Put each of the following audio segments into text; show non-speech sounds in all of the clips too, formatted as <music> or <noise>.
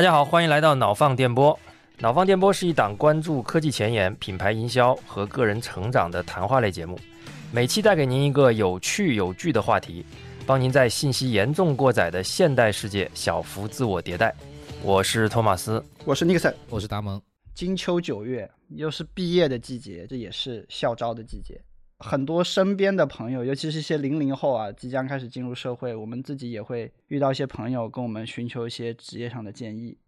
大家好，欢迎来到脑放电波。脑放电波是一档关注科技前沿、品牌营销和个人成长的谈话类节目，每期带给您一个有趣有据的话题，帮您在信息严重过载的现代世界小幅自我迭代。我是托马斯，我是尼克森，我是达蒙。金秋九月，又是毕业的季节，这也是校招的季节。很多身边的朋友，尤其是一些零零后啊，即将开始进入社会，我们自己也会遇到一些朋友跟我们寻求一些职业上的建议。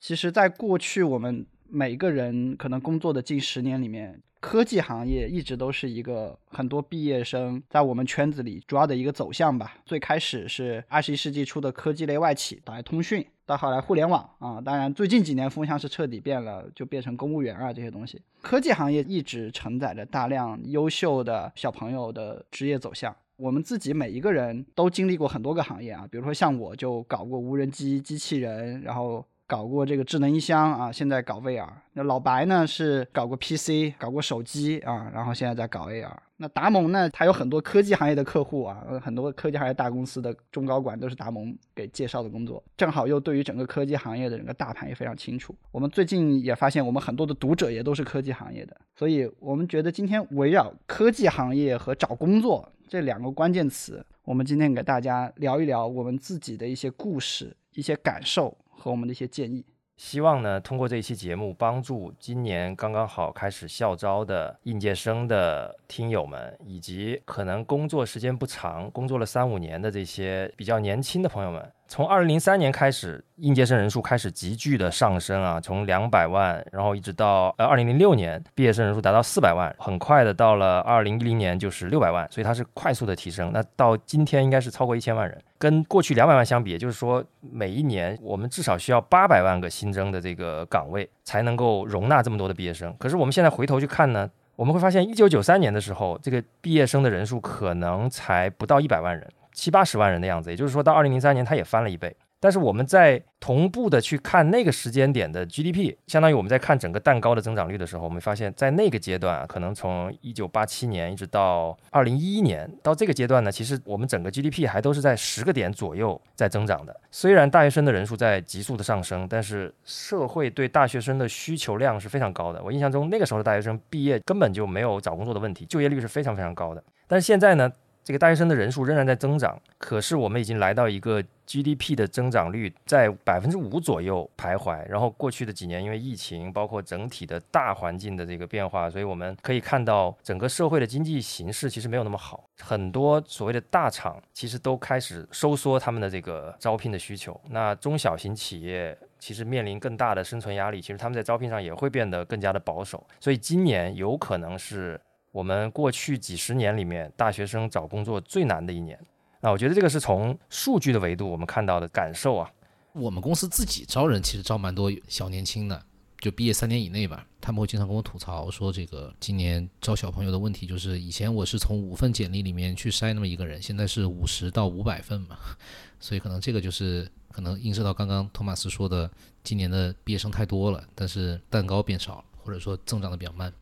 其实，在过去，我们每个人可能工作的近十年里面，科技行业一直都是一个很多毕业生在我们圈子里主要的一个走向吧。最开始是二十一世纪初的科技类外企，打开通讯。到后来，互联网啊，当然最近几年风向是彻底变了，就变成公务员啊这些东西。科技行业一直承载着大量优秀的小朋友的职业走向。我们自己每一个人都经历过很多个行业啊，比如说像我就搞过无人机、机器人，然后。搞过这个智能音箱啊，现在搞 VR。那老白呢是搞过 PC，搞过手机啊，然后现在在搞 AR。那达蒙呢，他有很多科技行业的客户啊，很多科技行业大公司的中高管都是达蒙给介绍的工作，正好又对于整个科技行业的整个大盘也非常清楚。我们最近也发现，我们很多的读者也都是科技行业的，所以我们觉得今天围绕科技行业和找工作这两个关键词，我们今天给大家聊一聊我们自己的一些故事、一些感受。和我们的一些建议，希望呢通过这一期节目，帮助今年刚刚好开始校招的应届生的听友们，以及可能工作时间不长、工作了三五年的这些比较年轻的朋友们。从二零零三年开始，应届生人数开始急剧的上升啊，从两百万，然后一直到呃二零零六年，毕业生人数达到四百万，很快的到了二零一零年就是六百万，所以它是快速的提升。那到今天应该是超过一千万人，跟过去两百万相比，也就是说每一年我们至少需要八百万个新增的这个岗位才能够容纳这么多的毕业生。可是我们现在回头去看呢，我们会发现一九九三年的时候，这个毕业生的人数可能才不到一百万人。七八十万人的样子，也就是说到二零零三年，它也翻了一倍。但是我们在同步的去看那个时间点的 GDP，相当于我们在看整个蛋糕的增长率的时候，我们发现，在那个阶段啊，可能从一九八七年一直到二零一一年，到这个阶段呢，其实我们整个 GDP 还都是在十个点左右在增长的。虽然大学生的人数在急速的上升，但是社会对大学生的需求量是非常高的。我印象中那个时候的大学生毕业根本就没有找工作的问题，就业率是非常非常高的。但是现在呢？这个大学生的人数仍然在增长，可是我们已经来到一个 GDP 的增长率在百分之五左右徘徊。然后过去的几年，因为疫情，包括整体的大环境的这个变化，所以我们可以看到整个社会的经济形势其实没有那么好。很多所谓的大厂其实都开始收缩他们的这个招聘的需求。那中小型企业其实面临更大的生存压力，其实他们在招聘上也会变得更加的保守。所以今年有可能是。我们过去几十年里面，大学生找工作最难的一年。那我觉得这个是从数据的维度我们看到的感受啊。我们公司自己招人其实招蛮多小年轻的，就毕业三年以内吧。他们会经常跟我吐槽说，这个今年招小朋友的问题就是，以前我是从五份简历里面去筛那么一个人，现在是五十到五百份嘛。<laughs> 所以可能这个就是可能映射到刚刚托马斯说的，今年的毕业生太多了，但是蛋糕变少了，或者说增长的比较慢。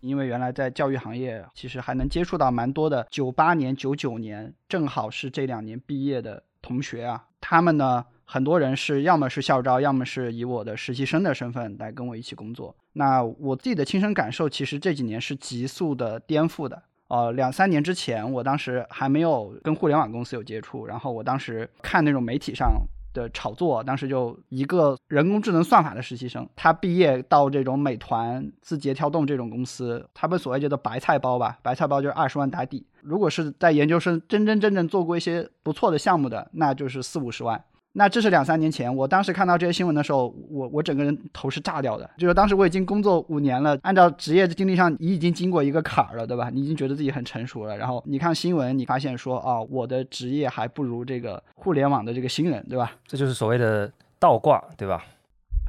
因为原来在教育行业，其实还能接触到蛮多的九八年、九九年，正好是这两年毕业的同学啊。他们呢，很多人是要么是校招，要么是以我的实习生的身份来跟我一起工作。那我自己的亲身感受，其实这几年是急速的颠覆的。呃，两三年之前，我当时还没有跟互联网公司有接触，然后我当时看那种媒体上。的炒作，当时就一个人工智能算法的实习生，他毕业到这种美团、字节跳动这种公司，他们所谓叫做白菜包吧，白菜包就是二十万打底。如果是在研究生真真正正做过一些不错的项目的，那就是四五十万。那这是两三年前，我当时看到这些新闻的时候，我我整个人头是炸掉的。就是当时我已经工作五年了，按照职业的经历上，你已经经过一个坎儿了，对吧？你已经觉得自己很成熟了。然后你看新闻，你发现说啊，我的职业还不如这个互联网的这个新人，对吧？这就是所谓的倒挂，对吧？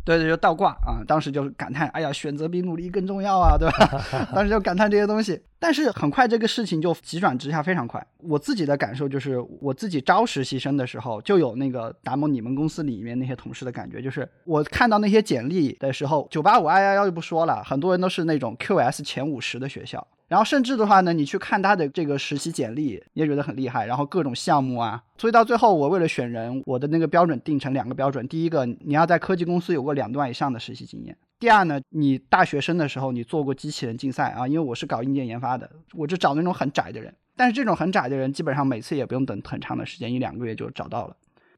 对对，就倒挂啊！当时就感叹，哎呀，选择比努力更重要啊，对吧？<laughs> 当时就感叹这些东西。但是很快这个事情就急转直下，非常快。我自己的感受就是，我自己招实习生的时候，就有那个达摩你们公司里面那些同事的感觉，就是我看到那些简历的时候，九八五、二幺幺就不说了，很多人都是那种 QS 前五十的学校。然后甚至的话呢，你去看他的这个实习简历，你也觉得很厉害。然后各种项目啊，所以到最后我为了选人，我的那个标准定成两个标准：第一个，你要在科技公司有过两段以上的实习经验；第二呢，你大学生的时候你做过机器人竞赛啊。因为我是搞硬件研发的，我就找那种很窄的人。但是这种很窄的人，基本上每次也不用等很长的时间，一两个月就找到了，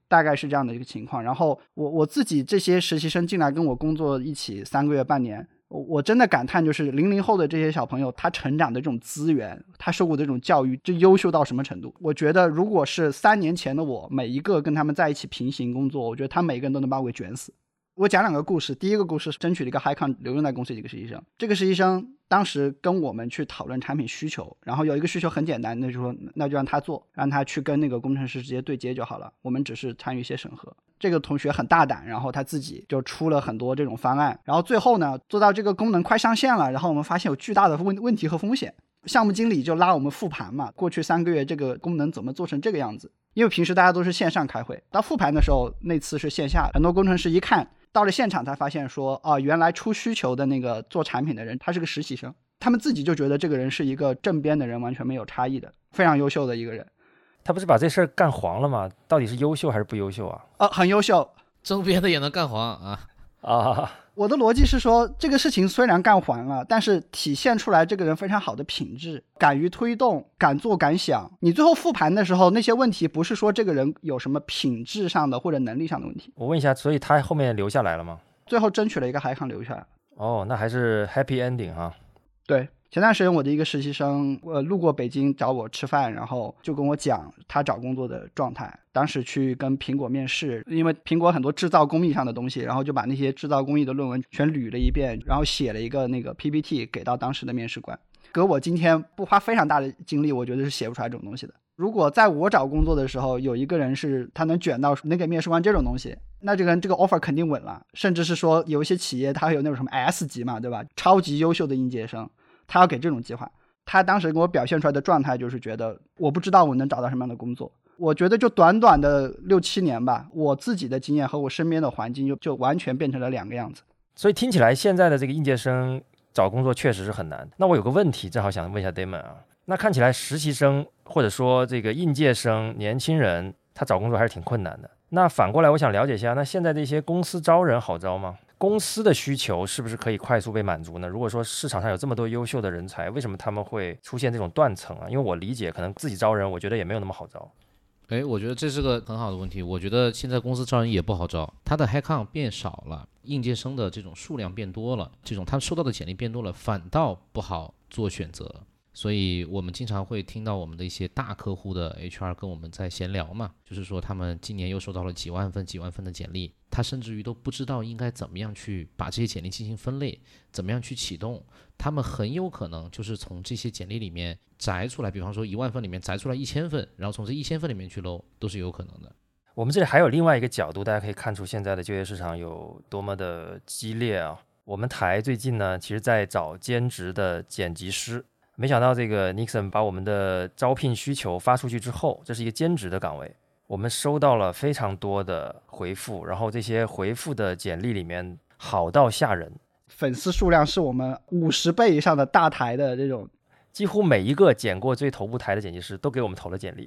大概是这样的一个情况。然后我我自己这些实习生进来跟我工作一起三个月半年。我我真的感叹，就是零零后的这些小朋友，他成长的这种资源，他受过的这种教育，这优秀到什么程度？我觉得，如果是三年前的我，每一个跟他们在一起平行工作，我觉得他每个人都能把我给卷死。我讲两个故事，第一个故事争取了一个 HiCon 留用在公司的一个实习生。这个实习生当时跟我们去讨论产品需求，然后有一个需求很简单，那就说那就让他做，让他去跟那个工程师直接对接就好了，我们只是参与一些审核。这个同学很大胆，然后他自己就出了很多这种方案，然后最后呢做到这个功能快上线了，然后我们发现有巨大的问问题和风险，项目经理就拉我们复盘嘛，过去三个月这个功能怎么做成这个样子？因为平时大家都是线上开会，到复盘的时候那次是线下，很多工程师一看。到了现场才发现，说啊，原来出需求的那个做产品的人，他是个实习生。他们自己就觉得这个人是一个正编的人，完全没有差异的，非常优秀的一个人。他不是把这事儿干黄了吗？到底是优秀还是不优秀啊？啊，很优秀，正编的也能干黄啊。啊，我的逻辑是说，这个事情虽然干黄了，但是体现出来这个人非常好的品质，敢于推动，敢做敢想。你最后复盘的时候，那些问题不是说这个人有什么品质上的或者能力上的问题。我问一下，所以他后面留下来了吗？最后争取了一个海康留下来。哦，那还是 happy ending 哈。对。前段时间我的一个实习生，呃，路过北京找我吃饭，然后就跟我讲他找工作的状态。当时去跟苹果面试，因为苹果很多制造工艺上的东西，然后就把那些制造工艺的论文全捋了一遍，然后写了一个那个 PPT 给到当时的面试官。搁我今天不花非常大的精力，我觉得是写不出来这种东西的。如果在我找工作的时候有一个人是他能卷到能给面试官这种东西，那这个人这个 offer 肯定稳了。甚至是说有一些企业他会有那种什么 S 级嘛，对吧？超级优秀的应届生。他要给这种计划，他当时给我表现出来的状态就是觉得我不知道我能找到什么样的工作。我觉得就短短的六七年吧，我自己的经验和我身边的环境就就完全变成了两个样子。所以听起来现在的这个应届生找工作确实是很难。那我有个问题，正好想问一下 Damon 啊，那看起来实习生或者说这个应届生年轻人他找工作还是挺困难的。那反过来我想了解一下，那现在这些公司招人好招吗？公司的需求是不是可以快速被满足呢？如果说市场上有这么多优秀的人才，为什么他们会出现这种断层啊？因为我理解，可能自己招人，我觉得也没有那么好招。哎，我觉得这是个很好的问题。我觉得现在公司招人也不好招，他的 h i c o n 变少了，应届生的这种数量变多了，这种他收到的简历变多了，反倒不好做选择。所以我们经常会听到我们的一些大客户的 HR 跟我们在闲聊嘛，就是说他们今年又收到了几万份、几万份的简历，他甚至于都不知道应该怎么样去把这些简历进行分类，怎么样去启动。他们很有可能就是从这些简历里面摘出来，比方说一万份里面摘出来一千份，然后从这一千份里面去搂，都是有可能的。我们这里还有另外一个角度，大家可以看出现在的就业市场有多么的激烈啊！我们台最近呢，其实在找兼职的剪辑师。没想到这个 Nixon 把我们的招聘需求发出去之后，这是一个兼职的岗位，我们收到了非常多的回复，然后这些回复的简历里面好到吓人，粉丝数量是我们五十倍以上的大台的这种，几乎每一个剪过最头部台的剪辑师都给我们投了简历，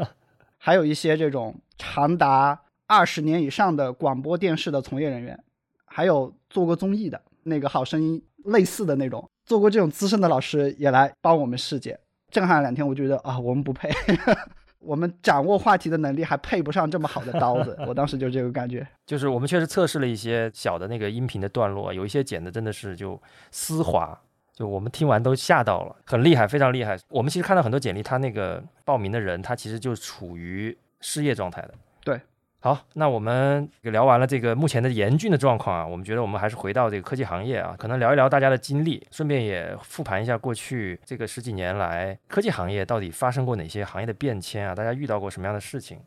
<laughs> 还有一些这种长达二十年以上的广播电视的从业人员，还有做过综艺的那个好声音类似的那种。做过这种资深的老师也来帮我们试剪，震撼了两天。我觉得啊，我们不配，<laughs> 我们掌握话题的能力还配不上这么好的刀子。我当时就这个感觉，<laughs> 就是我们确实测试了一些小的那个音频的段落，有一些剪的真的是就丝滑，就我们听完都吓到了，很厉害，非常厉害。我们其实看到很多简历，他那个报名的人，他其实就处于失业状态的。对。好，那我们聊完了这个目前的严峻的状况啊，我们觉得我们还是回到这个科技行业啊，可能聊一聊大家的经历，顺便也复盘一下过去这个十几年来科技行业到底发生过哪些行业的变迁啊，大家遇到过什么样的事情？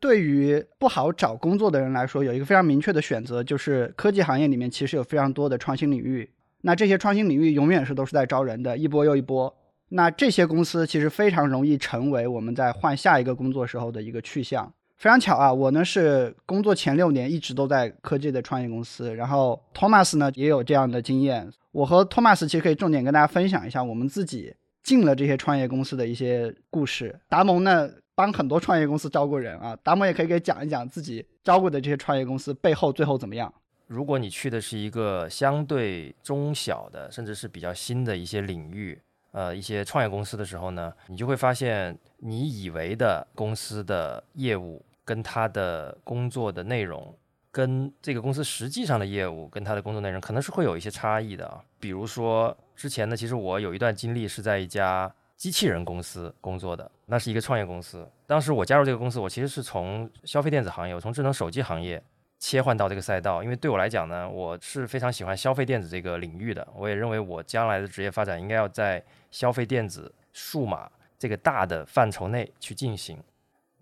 对于不好找工作的人来说，有一个非常明确的选择，就是科技行业里面其实有非常多的创新领域，那这些创新领域永远是都是在招人的，一波又一波，那这些公司其实非常容易成为我们在换下一个工作时候的一个去向。非常巧啊，我呢是工作前六年一直都在科技的创业公司，然后 Thomas 呢也有这样的经验。我和 Thomas 其实可以重点跟大家分享一下我们自己进了这些创业公司的一些故事。达蒙呢帮很多创业公司招过人啊，达蒙也可以给讲一讲自己招过的这些创业公司背后最后怎么样。如果你去的是一个相对中小的，甚至是比较新的一些领域，呃，一些创业公司的时候呢，你就会发现你以为的公司的业务。跟他的工作的内容，跟这个公司实际上的业务，跟他的工作内容可能是会有一些差异的啊。比如说之前呢，其实我有一段经历是在一家机器人公司工作的，那是一个创业公司。当时我加入这个公司，我其实是从消费电子行业，我从智能手机行业切换到这个赛道，因为对我来讲呢，我是非常喜欢消费电子这个领域的，我也认为我将来的职业发展应该要在消费电子、数码这个大的范畴内去进行。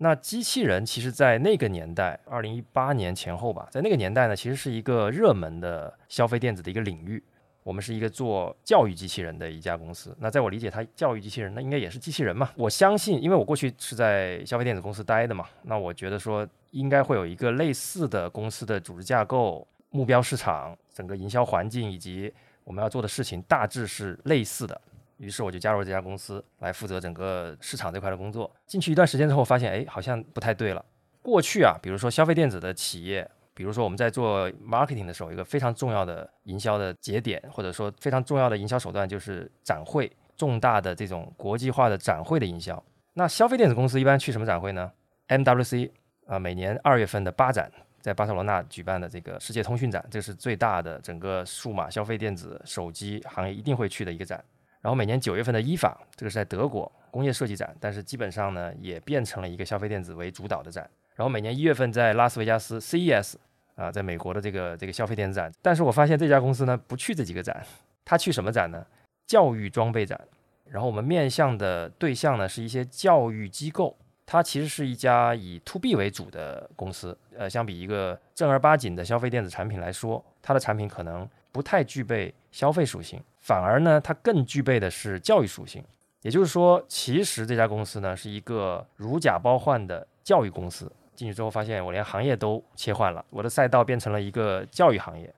那机器人其实，在那个年代，二零一八年前后吧，在那个年代呢，其实是一个热门的消费电子的一个领域。我们是一个做教育机器人的一家公司。那在我理解，它教育机器人，那应该也是机器人嘛？我相信，因为我过去是在消费电子公司待的嘛，那我觉得说应该会有一个类似的公司的组织架构、目标市场、整个营销环境以及我们要做的事情，大致是类似的。于是我就加入这家公司来负责整个市场这块的工作。进去一段时间之后，发现哎，好像不太对了。过去啊，比如说消费电子的企业，比如说我们在做 marketing 的时候，一个非常重要的营销的节点，或者说非常重要的营销手段就是展会，重大的这种国际化的展会的营销。那消费电子公司一般去什么展会呢？MWC 啊，每年二月份的八展，在巴塞罗那举办的这个世界通讯展，这是最大的整个数码消费电子手机行业一定会去的一个展。然后每年九月份的伊法，这个是在德国工业设计展，但是基本上呢也变成了一个消费电子为主导的展。然后每年一月份在拉斯维加斯 CES 啊，在美国的这个这个消费电子展。但是我发现这家公司呢不去这几个展，他去什么展呢？教育装备展。然后我们面向的对象呢是一些教育机构，它其实是一家以 To B 为主的公司。呃，相比一个正儿八经的消费电子产品来说，它的产品可能不太具备消费属性。反而呢，它更具备的是教育属性。也就是说，其实这家公司呢是一个如假包换的教育公司。进去之后发现，我连行业都切换了，我的赛道变成了一个教育行业。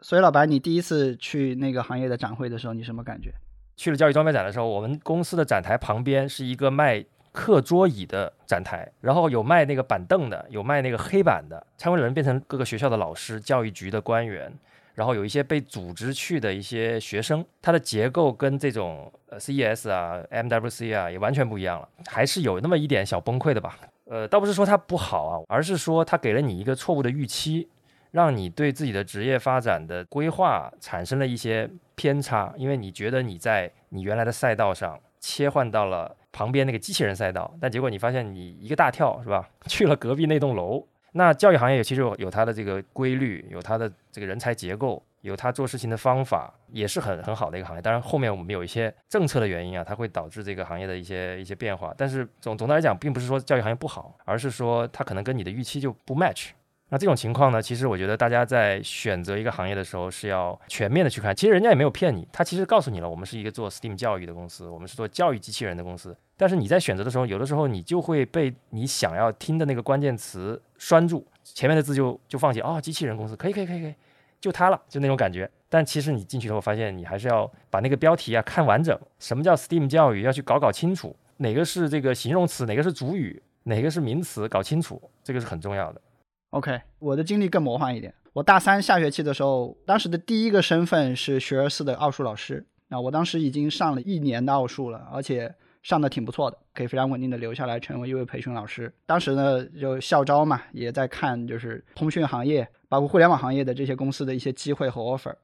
所以，老白，你第一次去那个行业的展会的时候，你什么感觉？去了教育装备展的时候，我们公司的展台旁边是一个卖课桌椅的展台，然后有卖那个板凳的，有卖那个黑板的。参观的人变成各个学校的老师、教育局的官员。然后有一些被组织去的一些学生，它的结构跟这种 CES 啊、MWC 啊也完全不一样了，还是有那么一点小崩溃的吧。呃，倒不是说它不好啊，而是说它给了你一个错误的预期，让你对自己的职业发展的规划产生了一些偏差，因为你觉得你在你原来的赛道上切换到了旁边那个机器人赛道，但结果你发现你一个大跳是吧，<laughs> 去了隔壁那栋楼。那教育行业其实有有它的这个规律，有它的这个人才结构，有它做事情的方法，也是很很好的一个行业。当然，后面我们有一些政策的原因啊，它会导致这个行业的一些一些变化。但是总总的来讲，并不是说教育行业不好，而是说它可能跟你的预期就不 match。那这种情况呢，其实我觉得大家在选择一个行业的时候是要全面的去看。其实人家也没有骗你，他其实告诉你了，我们是一个做 STEAM 教育的公司，我们是做教育机器人的公司。但是你在选择的时候，有的时候你就会被你想要听的那个关键词拴住，前面的字就就放弃。哦，机器人公司可以可以可以可以，就它了，就那种感觉。但其实你进去之后发现，你还是要把那个标题啊看完整。什么叫 STEAM 教育？要去搞搞清楚，哪个是这个形容词，哪个是主语，哪个是名词，搞清楚，这个是很重要的。OK，我的经历更魔幻一点。我大三下学期的时候，当时的第一个身份是学而思的奥数老师。啊，我当时已经上了一年的奥数了，而且上的挺不错的，可以非常稳定的留下来成为一位培训老师。当时呢，就校招嘛，也在看就是通讯行业，包括互联网行业的这些公司的一些机会和 offer。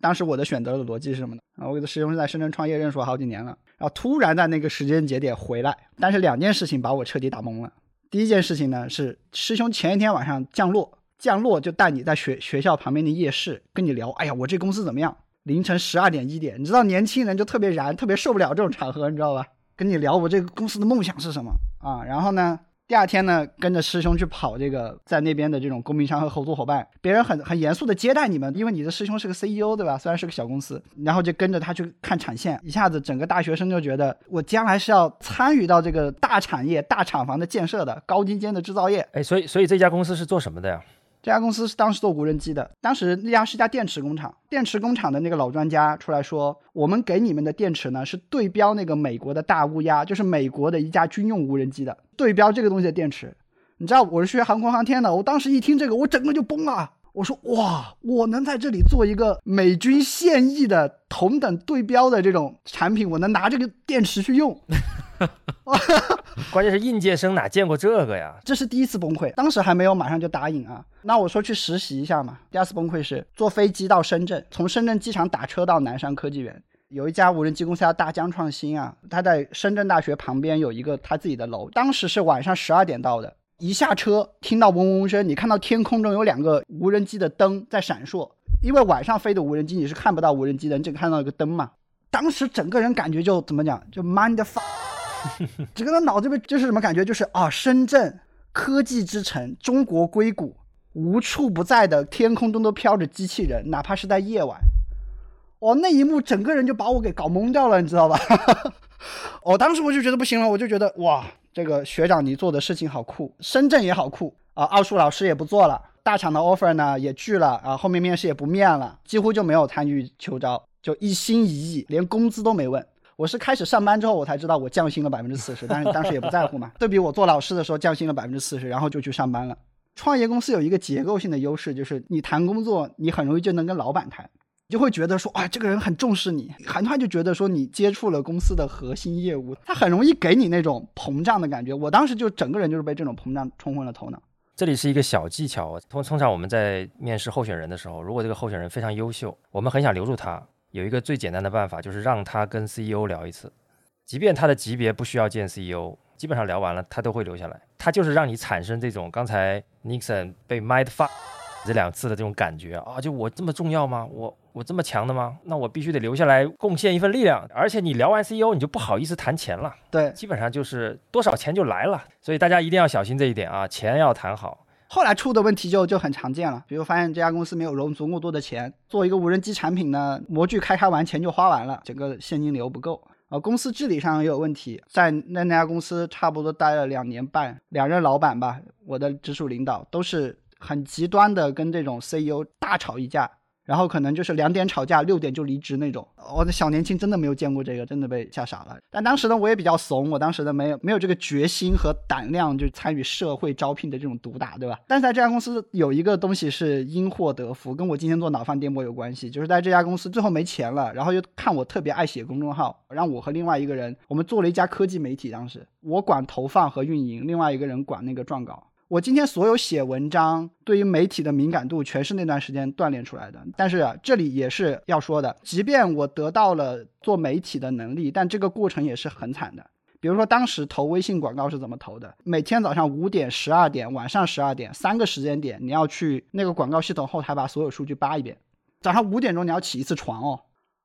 当时我的选择的逻辑是什么呢？啊，我的师兄是在深圳创业认识我好几年了，然后突然在那个时间节点回来，但是两件事情把我彻底打懵了。第一件事情呢，是师兄前一天晚上降落，降落就带你在学学校旁边的夜市跟你聊，哎呀，我这公司怎么样？凌晨十二点一点，你知道年轻人就特别燃，特别受不了这种场合，你知道吧？跟你聊我这个公司的梦想是什么啊？然后呢，第二天呢，跟着师兄去跑这个，在那边的这种供应商和合作伙伴，别人很很严肃的接待你们，因为你的师兄是个 CEO，对吧？虽然是个小公司，然后就跟着他去看产线，一下子整个大学生就觉得，我将来是要参与到这个大产业、大厂房的建设的高精尖的制造业。哎，所以所以这家公司是做什么的呀？这家公司是当时做无人机的，当时那家是家电池工厂，电池工厂的那个老专家出来说，我们给你们的电池呢是对标那个美国的大乌鸦，就是美国的一架军用无人机的，对标这个东西的电池。你知道我是学航空航天的，我当时一听这个，我整个就崩了。我说哇，我能在这里做一个美军现役的同等对标的这种产品，我能拿这个电池去用。<laughs> 关键是应届生哪见过这个呀？这是第一次崩溃，当时还没有马上就答应啊。那我说去实习一下嘛。第二次崩溃是坐飞机到深圳，从深圳机场打车到南山科技园。有一家无人机公司叫大疆创新啊，它在深圳大学旁边有一个他自己的楼。当时是晚上十二点到的，一下车听到嗡嗡声，你看到天空中有两个无人机的灯在闪烁，因为晚上飞的无人机你是看不到无人机的，你只看到一个灯嘛。当时整个人感觉就怎么讲，就 mind fuck。<laughs> 整个人脑子里就是什么感觉？就是啊，深圳科技之城，中国硅谷，无处不在的天空中都飘着机器人，哪怕是在夜晚。哦，那一幕整个人就把我给搞懵掉了，你知道吧？<laughs> 哦当时我就觉得不行了，我就觉得哇，这个学长你做的事情好酷，深圳也好酷啊。奥数老师也不做了，大厂的 offer 呢也拒了啊，后面面试也不面了，几乎就没有参与秋招，就一心一意，连工资都没问。我是开始上班之后，我才知道我降薪了百分之四十，但是当时也不在乎嘛。对比我做老师的时候降薪了百分之四十，然后就去上班了。创业公司有一个结构性的优势，就是你谈工作，你很容易就能跟老板谈，就会觉得说，啊，这个人很重视你，韩团就觉得说你接触了公司的核心业务，他很容易给你那种膨胀的感觉。我当时就整个人就是被这种膨胀冲昏了头脑。这里是一个小技巧，通通常我们在面试候选人的时候，如果这个候选人非常优秀，我们很想留住他。有一个最简单的办法，就是让他跟 CEO 聊一次，即便他的级别不需要见 CEO，基本上聊完了他都会留下来。他就是让你产生这种刚才 Nixon 被 mind fuck 这两次的这种感觉啊，就我这么重要吗？我我这么强的吗？那我必须得留下来贡献一份力量。而且你聊完 CEO，你就不好意思谈钱了。对，基本上就是多少钱就来了。所以大家一定要小心这一点啊，钱要谈好。后来出的问题就就很常见了，比如发现这家公司没有融足够多的钱，做一个无人机产品呢，模具开开完钱就花完了，整个现金流不够啊。公司治理上也有问题，在那那家公司差不多待了两年半，两任老板吧，我的直属领导都是很极端的，跟这种 CEO 大吵一架。然后可能就是两点吵架，六点就离职那种。我的小年轻真的没有见过这个，真的被吓傻了。但当时呢，我也比较怂，我当时呢没有没有这个决心和胆量，就参与社会招聘的这种毒打，对吧？但是在这家公司有一个东西是因祸得福，跟我今天做脑饭颠簸有关系。就是在这家公司最后没钱了，然后又看我特别爱写公众号，让我和另外一个人，我们做了一家科技媒体。当时我管投放和运营，另外一个人管那个撰稿。我今天所有写文章对于媒体的敏感度，全是那段时间锻炼出来的。但是这里也是要说的，即便我得到了做媒体的能力，但这个过程也是很惨的。比如说当时投微信广告是怎么投的？每天早上五点、十二点、晚上十二点三个时间点，你要去那个广告系统后台把所有数据扒一遍。早上五点钟你要起一次床哦，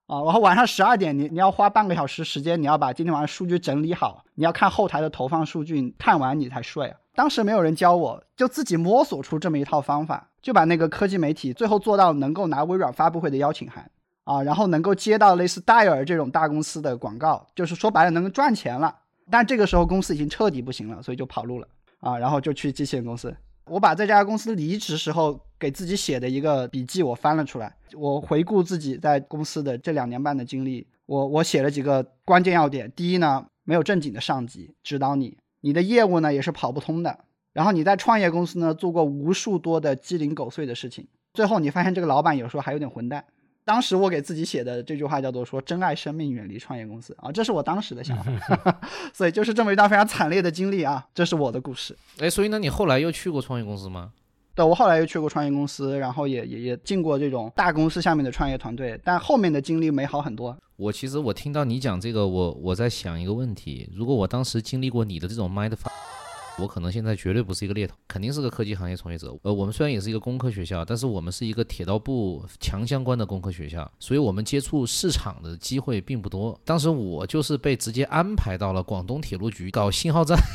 啊，然后晚上十二点你你要花半个小时时间，你要把今天晚上数据整理好，你要看后台的投放数据，看完你才睡啊。当时没有人教我，就自己摸索出这么一套方法，就把那个科技媒体最后做到能够拿微软发布会的邀请函啊，然后能够接到类似戴尔这种大公司的广告，就是说白了能够赚钱了。但这个时候公司已经彻底不行了，所以就跑路了啊，然后就去机器人公司。我把这家公司离职时候给自己写的一个笔记我翻了出来，我回顾自己在公司的这两年半的经历，我我写了几个关键要点。第一呢，没有正经的上级指导你。你的业务呢也是跑不通的，然后你在创业公司呢做过无数多的鸡零狗碎的事情，最后你发现这个老板有时候还有点混蛋。当时我给自己写的这句话叫做说珍爱生命，远离创业公司啊，这是我当时的想法。<laughs> <laughs> 所以就是这么一段非常惨烈的经历啊，这是我的故事。哎，所以呢，你后来又去过创业公司吗？对，我后来又去过创业公司，然后也也也进过这种大公司下面的创业团队，但后面的经历美好很多。我其实我听到你讲这个，我我在想一个问题：如果我当时经历过你的这种 mind，我可能现在绝对不是一个猎头，肯定是个科技行业从业者。呃，我们虽然也是一个工科学校，但是我们是一个铁道部强相关的工科学校，所以我们接触市场的机会并不多。当时我就是被直接安排到了广东铁路局搞信号站。<laughs>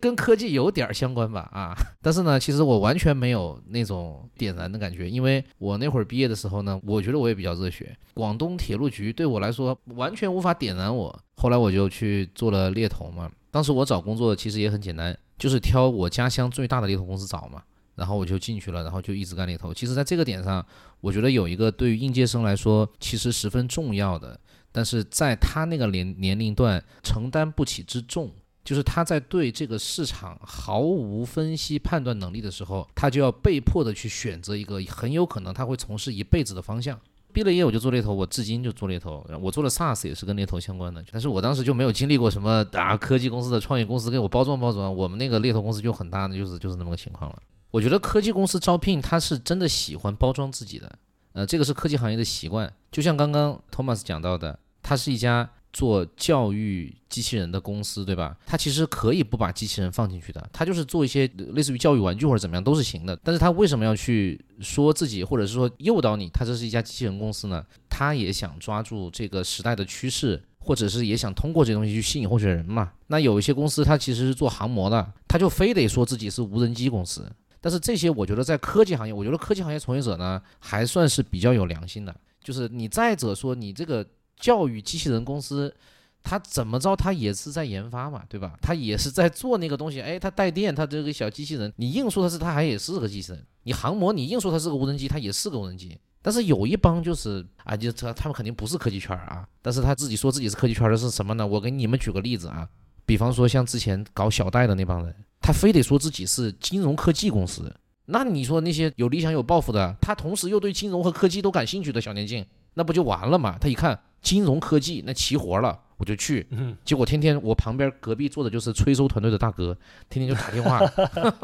跟科技有点相关吧啊，但是呢，其实我完全没有那种点燃的感觉，因为我那会儿毕业的时候呢，我觉得我也比较热血。广东铁路局对我来说完全无法点燃我。后来我就去做了猎头嘛，当时我找工作其实也很简单，就是挑我家乡最大的猎头公司找嘛，然后我就进去了，然后就一直干猎头。其实在这个点上，我觉得有一个对于应届生来说其实十分重要的，但是在他那个年年龄段承担不起之重。就是他在对这个市场毫无分析判断能力的时候，他就要被迫的去选择一个很有可能他会从事一辈子的方向。毕了业我就做猎头，我至今就做猎头。我做的 SaaS 也是跟猎头相关的，但是我当时就没有经历过什么啊科技公司的创业公司给我包装包装。我们那个猎头公司就很大的，就是就是那么个情况了。我觉得科技公司招聘他是真的喜欢包装自己的，呃，这个是科技行业的习惯。就像刚刚 Thomas 讲到的，他是一家。做教育机器人的公司，对吧？他其实可以不把机器人放进去的，他就是做一些类似于教育玩具或者怎么样都是行的。但是他为什么要去说自己，或者是说诱导你，他这是一家机器人公司呢？他也想抓住这个时代的趋势，或者是也想通过这东西去吸引候选人嘛？那有一些公司，他其实是做航模的，他就非得说自己是无人机公司。但是这些，我觉得在科技行业，我觉得科技行业从业者呢，还算是比较有良心的。就是你再者说，你这个。教育机器人公司，他怎么着，他也是在研发嘛，对吧？他也是在做那个东西。哎，他带电，他这个小机器人，你硬说他是，他还也是个机器人。你航模，你硬说他是个无人机，他也是个无人机。但是有一帮就是啊，就他他们肯定不是科技圈啊。但是他自己说自己是科技圈的是什么呢？我给你们举个例子啊，比方说像之前搞小贷的那帮人，他非得说自己是金融科技公司。那你说那些有理想有抱负的，他同时又对金融和科技都感兴趣的小年轻，那不就完了吗？他一看。金融科技那齐活了，我就去。结果天天我旁边隔壁坐的就是催收团队的大哥，天天就打电话。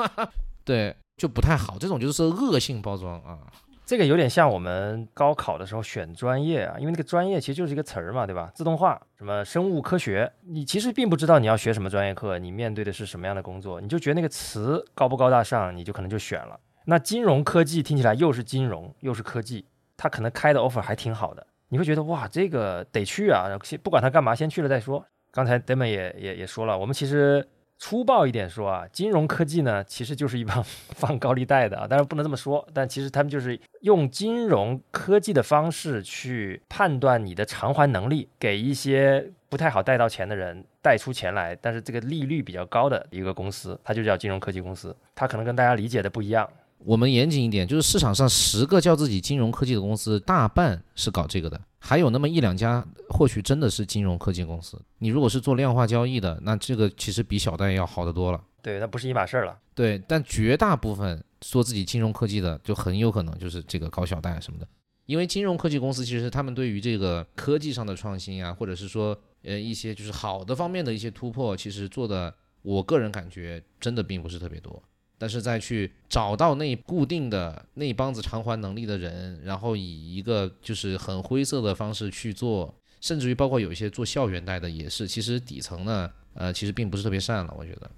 <laughs> 对，就不太好，这种就是恶性包装啊。这个有点像我们高考的时候选专业啊，因为那个专业其实就是一个词儿嘛，对吧？自动化什么生物科学，你其实并不知道你要学什么专业课，你面对的是什么样的工作，你就觉得那个词高不高大上，你就可能就选了。那金融科技听起来又是金融又是科技，它可能开的 offer 还挺好的。你会觉得哇，这个得去啊！先不管他干嘛，先去了再说。刚才 Demon 也也也说了，我们其实粗暴一点说啊，金融科技呢，其实就是一帮 <laughs> 放高利贷的啊。当然不能这么说，但其实他们就是用金融科技的方式去判断你的偿还能力，给一些不太好贷到钱的人贷出钱来，但是这个利率比较高的一个公司，它就叫金融科技公司。它可能跟大家理解的不一样。我们严谨一点，就是市场上十个叫自己金融科技的公司，大半是搞这个的，还有那么一两家或许真的是金融科技公司。你如果是做量化交易的，那这个其实比小贷要好得多了。对，那不是一码事儿了。对，但绝大部分说自己金融科技的，就很有可能就是这个搞小贷什么的。因为金融科技公司其实他们对于这个科技上的创新啊，或者是说呃一些就是好的方面的一些突破，其实做的，我个人感觉真的并不是特别多。但是再去找到那固定的那帮子偿还能力的人，然后以一个就是很灰色的方式去做，甚至于包括有一些做校园贷的也是，其实底层呢，呃，其实并不是特别善了，我觉得。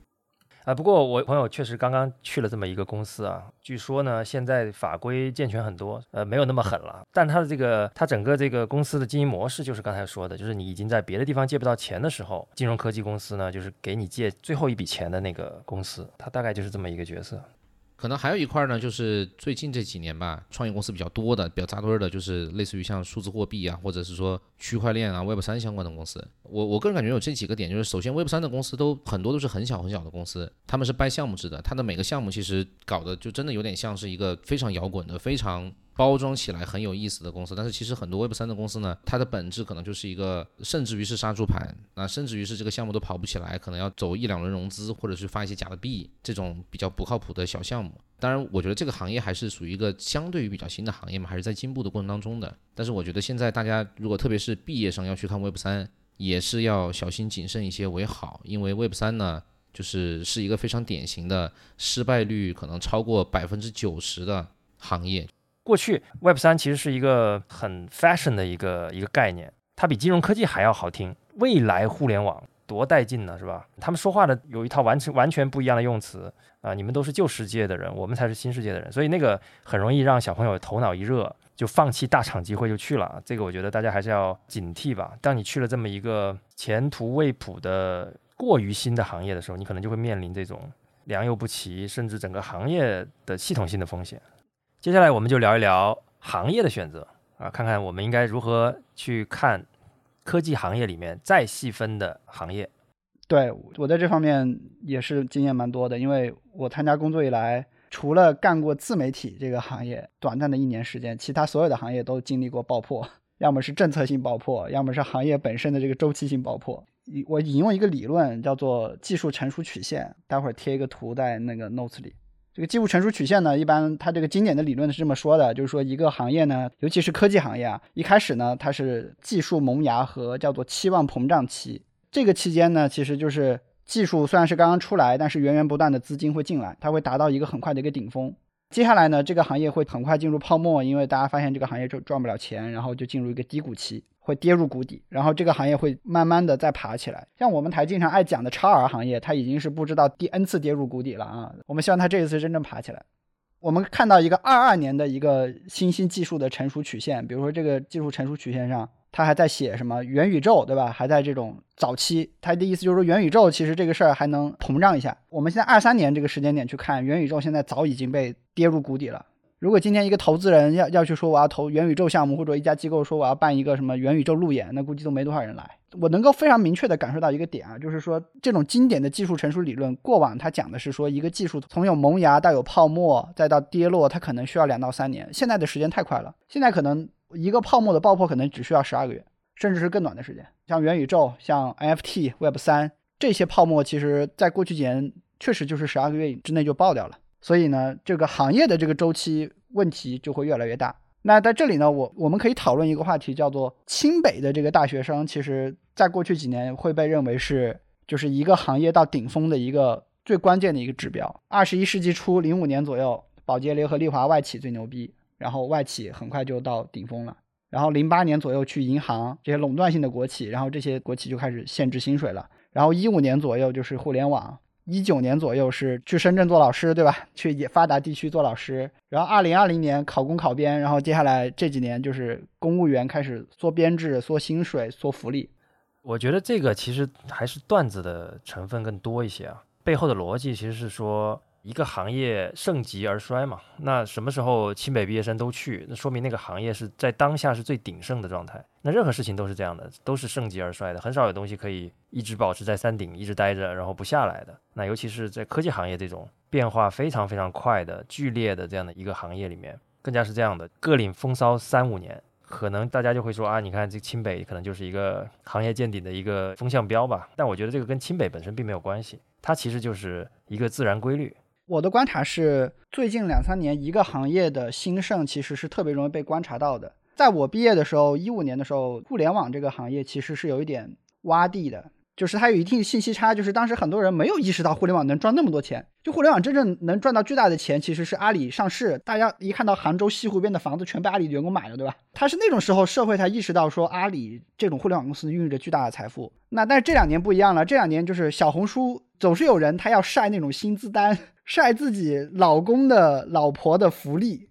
啊，不过我朋友确实刚刚去了这么一个公司啊，据说呢，现在法规健全很多，呃，没有那么狠了。但他的这个，他整个这个公司的经营模式就是刚才说的，就是你已经在别的地方借不到钱的时候，金融科技公司呢，就是给你借最后一笔钱的那个公司，他大概就是这么一个角色。可能还有一块呢，就是最近这几年吧，创业公司比较多的、比较扎堆的，就是类似于像数字货币啊，或者是说区块链啊、Web 三相关的公司。我我个人感觉有这几个点，就是首先 Web 三的公司都很多都是很小很小的公司，他们是掰项目制的，它的每个项目其实搞的就真的有点像是一个非常摇滚的、非常。包装起来很有意思的公司，但是其实很多 Web 三的公司呢，它的本质可能就是一个，甚至于是杀猪盘，那甚至于是这个项目都跑不起来，可能要走一两轮融资，或者是发一些假的币，这种比较不靠谱的小项目。当然，我觉得这个行业还是属于一个相对于比较新的行业嘛，还是在进步的过程当中的。但是我觉得现在大家如果特别是毕业生要去看 Web 三，也是要小心谨慎一些为好，因为 Web 三呢，就是是一个非常典型的失败率可能超过百分之九十的行业。过去 Web 三其实是一个很 fashion 的一个一个概念，它比金融科技还要好听。未来互联网多带劲呢，是吧？他们说话的有一套完全完全不一样的用词啊！你们都是旧世界的人，我们才是新世界的人，所以那个很容易让小朋友头脑一热就放弃大厂机会就去了。这个我觉得大家还是要警惕吧。当你去了这么一个前途未卜的过于新的行业的时候，你可能就会面临这种良莠不齐，甚至整个行业的系统性的风险。接下来我们就聊一聊行业的选择啊，看看我们应该如何去看科技行业里面再细分的行业。对我在这方面也是经验蛮多的，因为我参加工作以来，除了干过自媒体这个行业短暂的一年时间，其他所有的行业都经历过爆破，要么是政策性爆破，要么是行业本身的这个周期性爆破。我引用一个理论叫做技术成熟曲线，待会儿贴一个图在那个 notes 里。这个技术成熟曲线呢，一般它这个经典的理论是这么说的，就是说一个行业呢，尤其是科技行业啊，一开始呢它是技术萌芽和叫做期望膨胀期。这个期间呢，其实就是技术虽然是刚刚出来，但是源源不断的资金会进来，它会达到一个很快的一个顶峰。接下来呢，这个行业会很快进入泡沫，因为大家发现这个行业就赚不了钱，然后就进入一个低谷期，会跌入谷底，然后这个行业会慢慢的再爬起来。像我们台经常爱讲的超 R 行业，它已经是不知道第 N 次跌入谷底了啊！我们希望它这一次真正爬起来。我们看到一个二二年的一个新兴技术的成熟曲线，比如说这个技术成熟曲线上。它还在写什么元宇宙，对吧？还在这种早期，它的意思就是说元宇宙其实这个事儿还能膨胀一下。我们现在二三年这个时间点去看元宇宙，现在早已经被跌入谷底了。如果今天一个投资人要要去说我要投元宇宙项目，或者一家机构说我要办一个什么元宇宙路演，那估计都没多少人来。我能够非常明确的感受到一个点啊，就是说这种经典的技术成熟理论，过往它讲的是说一个技术从有萌芽到有泡沫再到跌落，它可能需要两到三年。现在的时间太快了，现在可能。一个泡沫的爆破可能只需要十二个月，甚至是更短的时间。像元宇宙、像 NFT、Web 三这些泡沫，其实在过去几年确实就是十二个月之内就爆掉了。所以呢，这个行业的这个周期问题就会越来越大。那在这里呢，我我们可以讨论一个话题，叫做清北的这个大学生，其实在过去几年会被认为是就是一个行业到顶峰的一个最关键的一个指标。二十一世纪初，零五年左右，宝洁联合利华外企最牛逼。然后外企很快就到顶峰了，然后零八年左右去银行这些垄断性的国企，然后这些国企就开始限制薪水了。然后一五年左右就是互联网，一九年左右是去深圳做老师，对吧？去也发达地区做老师。然后二零二零年考公考编，然后接下来这几年就是公务员开始缩编制、缩薪水、缩福利。我觉得这个其实还是段子的成分更多一些啊，背后的逻辑其实是说。一个行业盛极而衰嘛，那什么时候清北毕业生都去，那说明那个行业是在当下是最鼎盛的状态。那任何事情都是这样的，都是盛极而衰的，很少有东西可以一直保持在山顶一直待着，然后不下来的。那尤其是在科技行业这种变化非常非常快的、剧烈的这样的一个行业里面，更加是这样的。各领风骚三五年，可能大家就会说啊，你看这清北可能就是一个行业见顶的一个风向标吧。但我觉得这个跟清北本身并没有关系，它其实就是一个自然规律。我的观察是，最近两三年一个行业的兴盛其实是特别容易被观察到的。在我毕业的时候，一五年的时候，互联网这个行业其实是有一点洼地的，就是它有一定信息差，就是当时很多人没有意识到互联网能赚那么多钱。就互联网真正能赚到巨大的钱，其实是阿里上市，大家一看到杭州西湖边的房子全被阿里员工买了，对吧？它是那种时候社会才意识到说阿里这种互联网公司孕育着巨大的财富。那但是这两年不一样了，这两年就是小红书总是有人他要晒那种薪资单。晒自己老公的老婆的福利，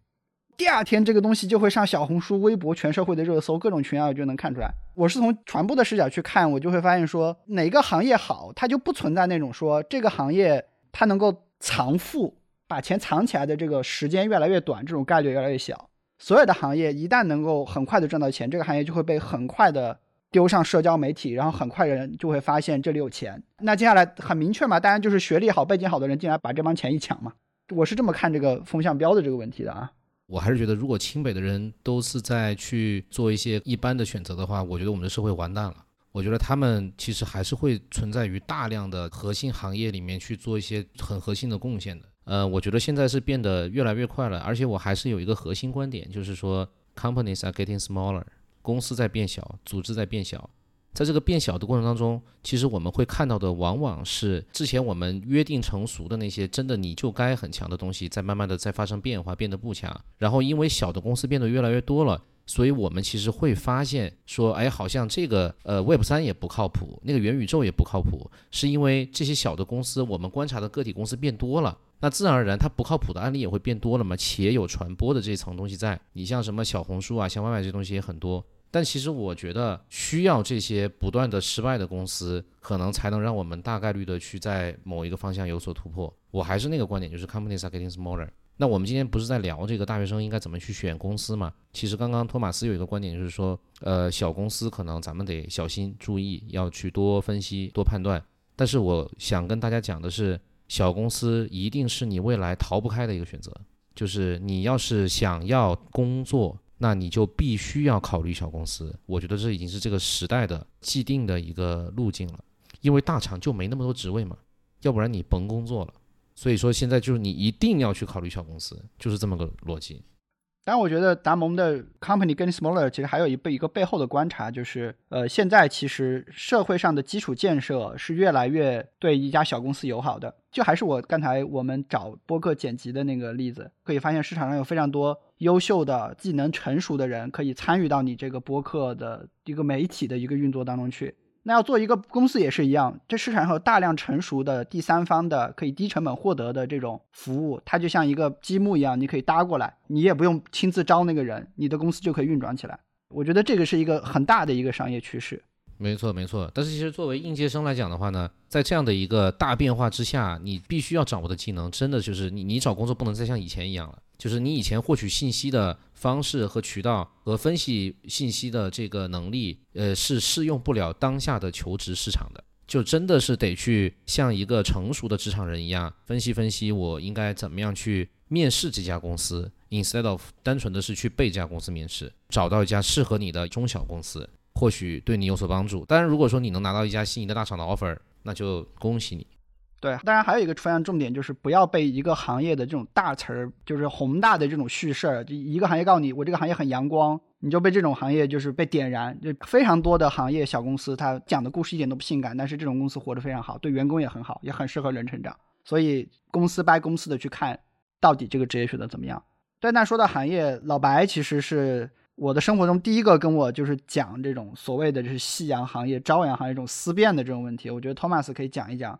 第二天这个东西就会上小红书、微博、全社会的热搜，各种群聊就能看出来。我是从传播的视角去看，我就会发现说哪个行业好，它就不存在那种说这个行业它能够藏富，把钱藏起来的这个时间越来越短，这种概率越来越小。所有的行业一旦能够很快的赚到钱，这个行业就会被很快的。丢上社交媒体，然后很快人就会发现这里有钱。那接下来很明确嘛，当然就是学历好、背景好的人进来把这帮钱一抢嘛。我是这么看这个风向标的这个问题的啊。我还是觉得，如果清北的人都是在去做一些一般的选择的话，我觉得我们的社会完蛋了。我觉得他们其实还是会存在于大量的核心行业里面去做一些很核心的贡献的。呃，我觉得现在是变得越来越快了，而且我还是有一个核心观点，就是说，companies are getting smaller。公司在变小，组织在变小，在这个变小的过程当中，其实我们会看到的往往是之前我们约定成熟的那些真的你就该很强的东西，在慢慢的在发生变化，变得不强。然后因为小的公司变得越来越多了，所以我们其实会发现说，哎，好像这个呃 Web 三也不靠谱，那个元宇宙也不靠谱，是因为这些小的公司，我们观察的个体公司变多了。那自然而然，它不靠谱的案例也会变多了嘛，且有传播的这层东西在。你像什么小红书啊，像外卖这些东西也很多。但其实我觉得需要这些不断的失败的公司，可能才能让我们大概率的去在某一个方向有所突破。我还是那个观点，就是 companies are getting smaller。那我们今天不是在聊这个大学生应该怎么去选公司吗？其实刚刚托马斯有一个观点，就是说，呃，小公司可能咱们得小心注意，要去多分析、多判断。但是我想跟大家讲的是，小公司一定是你未来逃不开的一个选择。就是你要是想要工作，那你就必须要考虑小公司。我觉得这已经是这个时代的既定的一个路径了，因为大厂就没那么多职位嘛，要不然你甭工作了。所以说现在就是你一定要去考虑小公司，就是这么个逻辑。但我觉得达蒙的 company getting smaller 其实还有一背一个背后的观察，就是呃，现在其实社会上的基础建设是越来越对一家小公司友好的。就还是我刚才我们找播客剪辑的那个例子，可以发现市场上有非常多优秀的、技能成熟的人可以参与到你这个播客的一个媒体的一个运作当中去。那要做一个公司也是一样，这市场上有大量成熟的第三方的可以低成本获得的这种服务，它就像一个积木一样，你可以搭过来，你也不用亲自招那个人，你的公司就可以运转起来。我觉得这个是一个很大的一个商业趋势。没错，没错。但是其实作为应届生来讲的话呢，在这样的一个大变化之下，你必须要掌握的技能，真的就是你你找工作不能再像以前一样了。就是你以前获取信息的方式和渠道和分析信息的这个能力，呃，是适用不了当下的求职市场的。就真的是得去像一个成熟的职场人一样分析分析，我应该怎么样去面试这家公司，instead of 单纯的是去被这家公司面试，找到一家适合你的中小公司。或许对你有所帮助，当然，如果说你能拿到一家心仪的大厂的 offer，那就恭喜你。对，当然还有一个非常重点，就是不要被一个行业的这种大词儿，就是宏大的这种叙事，就一个行业告诉你我这个行业很阳光，你就被这种行业就是被点燃。就非常多的行业小公司，它讲的故事一点都不性感，但是这种公司活得非常好，对员工也很好，也很适合人成长。所以公司掰公司的去看，到底这个职业选择怎么样？对，那说到行业，老白其实是。我的生活中第一个跟我就是讲这种所谓的就是夕阳行业、朝阳行业这种思辨的这种问题，我觉得 Thomas 可以讲一讲。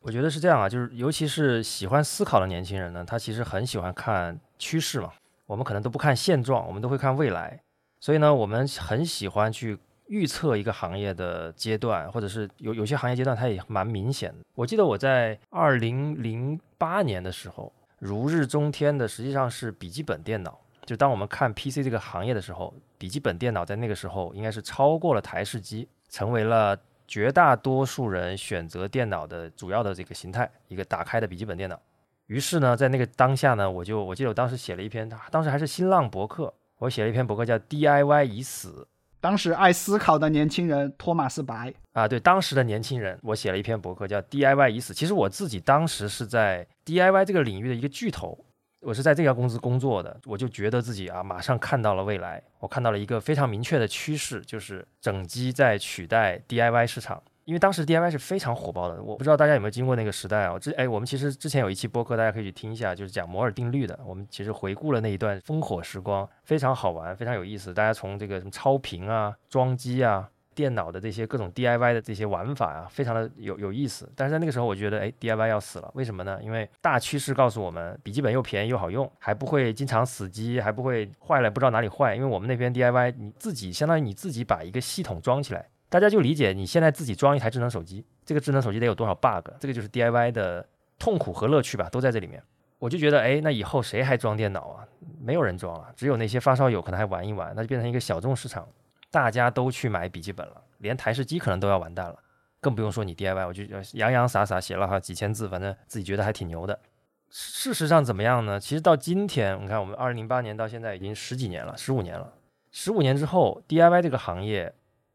我觉得是这样啊，就是尤其是喜欢思考的年轻人呢，他其实很喜欢看趋势嘛。我们可能都不看现状，我们都会看未来。所以呢，我们很喜欢去预测一个行业的阶段，或者是有有些行业阶段它也蛮明显的。我记得我在二零零八年的时候，如日中天的实际上是笔记本电脑。就当我们看 PC 这个行业的时候，笔记本电脑在那个时候应该是超过了台式机，成为了绝大多数人选择电脑的主要的这个形态，一个打开的笔记本电脑。于是呢，在那个当下呢，我就我记得我当时写了一篇，当时还是新浪博客，我写了一篇博客叫 DIY 已死。当时爱思考的年轻人托马斯白啊，对，当时的年轻人，我写了一篇博客叫 DIY 已死。其实我自己当时是在 DIY 这个领域的一个巨头。我是在这家公司工作的，我就觉得自己啊，马上看到了未来。我看到了一个非常明确的趋势，就是整机在取代 DIY 市场。因为当时 DIY 是非常火爆的，我不知道大家有没有经过那个时代啊？之哎，我们其实之前有一期播客，大家可以去听一下，就是讲摩尔定律的。我们其实回顾了那一段烽火时光，非常好玩，非常有意思。大家从这个什么超频啊、装机啊。电脑的这些各种 DIY 的这些玩法啊，非常的有有意思。但是在那个时候，我觉得，哎，DIY 要死了。为什么呢？因为大趋势告诉我们，笔记本又便宜又好用，还不会经常死机，还不会坏了不知道哪里坏。因为我们那边 DIY，你自己相当于你自己把一个系统装起来，大家就理解你现在自己装一台智能手机，这个智能手机得有多少 bug，这个就是 DIY 的痛苦和乐趣吧，都在这里面。我就觉得，哎，那以后谁还装电脑啊？没有人装了，只有那些发烧友可能还玩一玩，那就变成一个小众市场。大家都去买笔记本了，连台式机可能都要完蛋了，更不用说你 DIY。我就洋洋洒洒写了哈几千字，反正自己觉得还挺牛的。事实上怎么样呢？其实到今天，你看我们二零零八年到现在已经十几年了，十五年了。十五年之后，DIY 这个行业，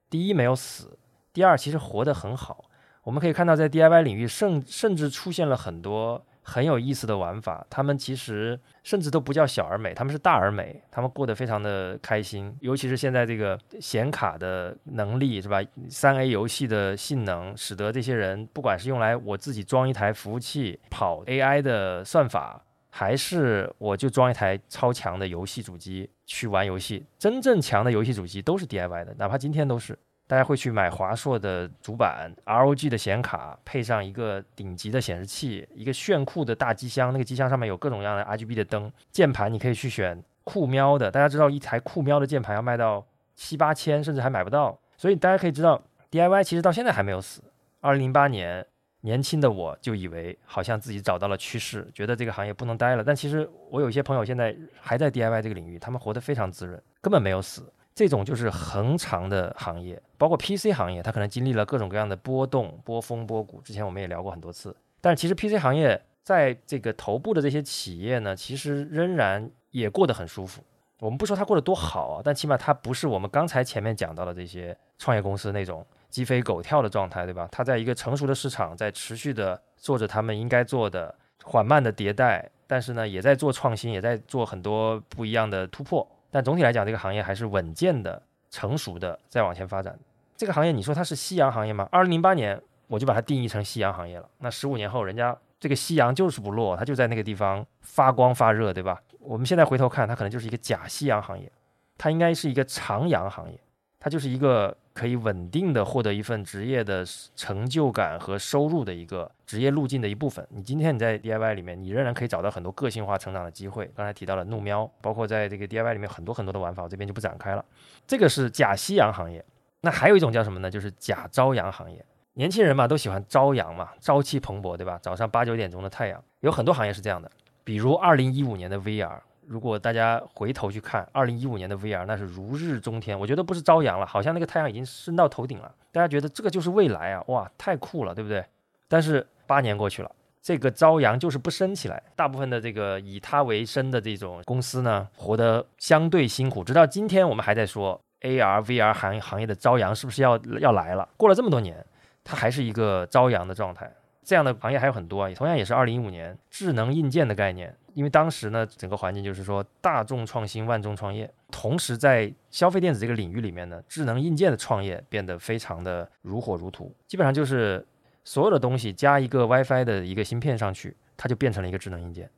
第一没有死，第二其实活得很好。我们可以看到，在 DIY 领域，甚甚至出现了很多。很有意思的玩法，他们其实甚至都不叫小而美，他们是大而美，他们过得非常的开心。尤其是现在这个显卡的能力是吧？三 A 游戏的性能，使得这些人不管是用来我自己装一台服务器跑 AI 的算法，还是我就装一台超强的游戏主机去玩游戏，真正强的游戏主机都是 DIY 的，哪怕今天都是。大家会去买华硕的主板、ROG 的显卡，配上一个顶级的显示器，一个炫酷的大机箱。那个机箱上面有各种各样的 RGB 的灯，键盘你可以去选酷喵的。大家知道一台酷喵的键盘要卖到七八千，甚至还买不到。所以大家可以知道，DIY 其实到现在还没有死。二零零八年，年轻的我就以为好像自己找到了趋势，觉得这个行业不能待了。但其实我有一些朋友现在还在 DIY 这个领域，他们活得非常滋润，根本没有死。这种就是恒长的行业，包括 PC 行业，它可能经历了各种各样的波动、波峰、波谷。之前我们也聊过很多次。但是其实 PC 行业在这个头部的这些企业呢，其实仍然也过得很舒服。我们不说它过得多好啊，但起码它不是我们刚才前面讲到的这些创业公司那种鸡飞狗跳的状态，对吧？它在一个成熟的市场，在持续的做着他们应该做的缓慢的迭代，但是呢，也在做创新，也在做很多不一样的突破。但总体来讲，这个行业还是稳健的、成熟的在往前发展。这个行业，你说它是夕阳行业吗？二零零八年我就把它定义成夕阳行业了。那十五年后，人家这个夕阳就是不落，它就在那个地方发光发热，对吧？我们现在回头看，它可能就是一个假夕阳行业，它应该是一个长阳行业，它就是一个可以稳定的获得一份职业的成就感和收入的一个职业路径的一部分。你今天你在 DIY 里面，你仍然可以找到很多个性化成长的机会。刚才提到了怒喵，包括在这个 DIY 里面很多很多的玩法，我这边就不展开了。这个是假夕阳行业，那还有一种叫什么呢？就是假朝阳行业。年轻人嘛，都喜欢朝阳嘛，朝气蓬勃，对吧？早上八九点钟的太阳，有很多行业是这样的。比如二零一五年的 VR，如果大家回头去看二零一五年的 VR，那是如日中天。我觉得不是朝阳了，好像那个太阳已经升到头顶了。大家觉得这个就是未来啊，哇，太酷了，对不对？但是八年过去了，这个朝阳就是不升起来。大部分的这个以它为生的这种公司呢，活得相对辛苦。直到今天，我们还在说 AR、VR 行行业的朝阳是不是要要来了？过了这么多年，它还是一个朝阳的状态。这样的行业还有很多啊，同样也是二零一五年智能硬件的概念，因为当时呢整个环境就是说大众创新万众创业，同时在消费电子这个领域里面呢，智能硬件的创业变得非常的如火如荼，基本上就是所有的东西加一个 WiFi 的一个芯片上去，它就变成了一个智能硬件。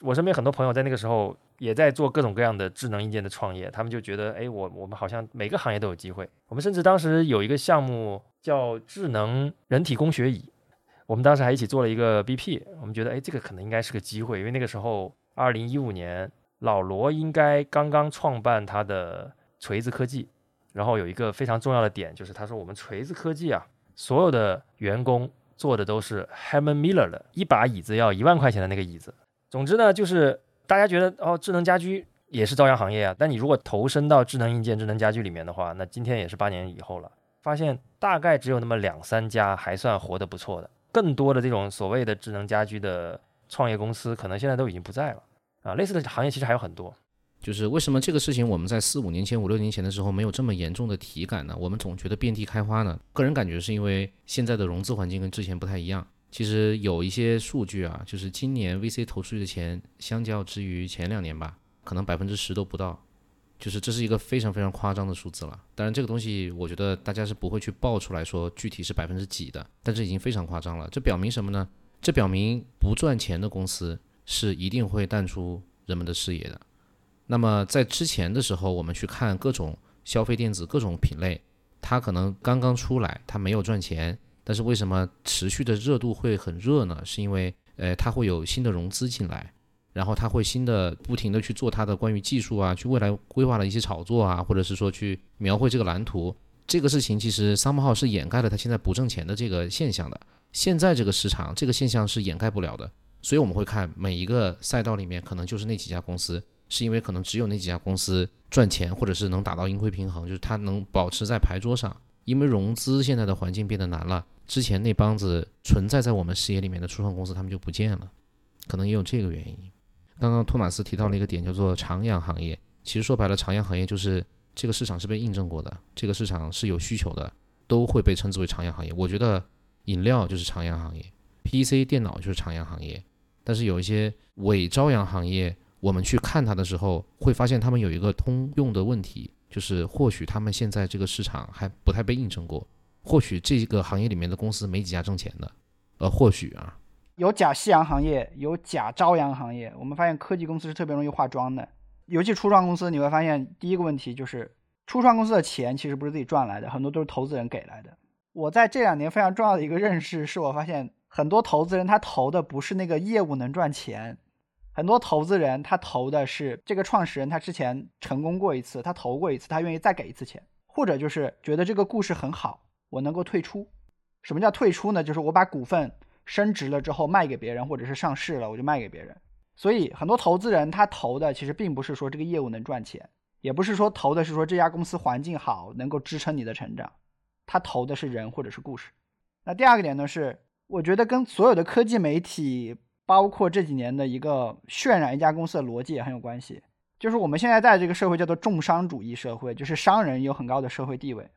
我身边很多朋友在那个时候也在做各种各样的智能硬件的创业，他们就觉得，哎，我我们好像每个行业都有机会。我们甚至当时有一个项目叫智能人体工学椅。我们当时还一起做了一个 BP，我们觉得，哎，这个可能应该是个机会，因为那个时候，二零一五年，老罗应该刚刚创办他的锤子科技，然后有一个非常重要的点，就是他说我们锤子科技啊，所有的员工做的都是 Herman Miller 的一把椅子要一万块钱的那个椅子。总之呢，就是大家觉得哦，智能家居也是朝阳行业啊，但你如果投身到智能硬件、智能家居里面的话，那今天也是八年以后了，发现大概只有那么两三家还算活得不错的。更多的这种所谓的智能家居的创业公司，可能现在都已经不在了啊。类似的行业其实还有很多。就是为什么这个事情我们在四五年前、五六年前的时候没有这么严重的体感呢？我们总觉得遍地开花呢。个人感觉是因为现在的融资环境跟之前不太一样。其实有一些数据啊，就是今年 VC 投出去的钱，相较之于前两年吧，可能百分之十都不到。就是这是一个非常非常夸张的数字了，当然这个东西我觉得大家是不会去报出来说具体是百分之几的，但这已经非常夸张了。这表明什么呢？这表明不赚钱的公司是一定会淡出人们的视野的。那么在之前的时候，我们去看各种消费电子各种品类，它可能刚刚出来，它没有赚钱，但是为什么持续的热度会很热呢？是因为呃它会有新的融资进来。然后他会新的不停的去做他的关于技术啊，去未来规划的一些炒作啊，或者是说去描绘这个蓝图。这个事情其实三 m 号是掩盖了他现在不挣钱的这个现象的。现在这个市场这个现象是掩盖不了的，所以我们会看每一个赛道里面可能就是那几家公司，是因为可能只有那几家公司赚钱，或者是能达到盈亏平衡，就是它能保持在牌桌上。因为融资现在的环境变得难了，之前那帮子存在在我们视野里面的初创公司他们就不见了，可能也有这个原因。刚刚托马斯提到了一个点，叫做长阳行业。其实说白了，长阳行业就是这个市场是被印证过的，这个市场是有需求的，都会被称之为长阳行业。我觉得饮料就是长阳行业，PC 电脑就是长阳行业。但是有一些伪朝阳行业，我们去看它的时候，会发现他们有一个通用的问题，就是或许他们现在这个市场还不太被印证过，或许这个行业里面的公司没几家挣钱的，呃，或许啊。有假夕阳行业，有假朝阳行业。我们发现科技公司是特别容易化妆的，尤其初创公司，你会发现第一个问题就是，初创公司的钱其实不是自己赚来的，很多都是投资人给来的。我在这两年非常重要的一个认识是，我发现很多投资人他投的不是那个业务能赚钱，很多投资人他投的是这个创始人，他之前成功过一次，他投过一次，他愿意再给一次钱，或者就是觉得这个故事很好，我能够退出。什么叫退出呢？就是我把股份升值了之后卖给别人，或者是上市了我就卖给别人。所以很多投资人他投的其实并不是说这个业务能赚钱，也不是说投的是说这家公司环境好能够支撑你的成长，他投的是人或者是故事。那第二个点呢是，我觉得跟所有的科技媒体。包括这几年的一个渲染一家公司的逻辑也很有关系，就是我们现在在这个社会叫做重商主义社会，就是商人有很高的社会地位，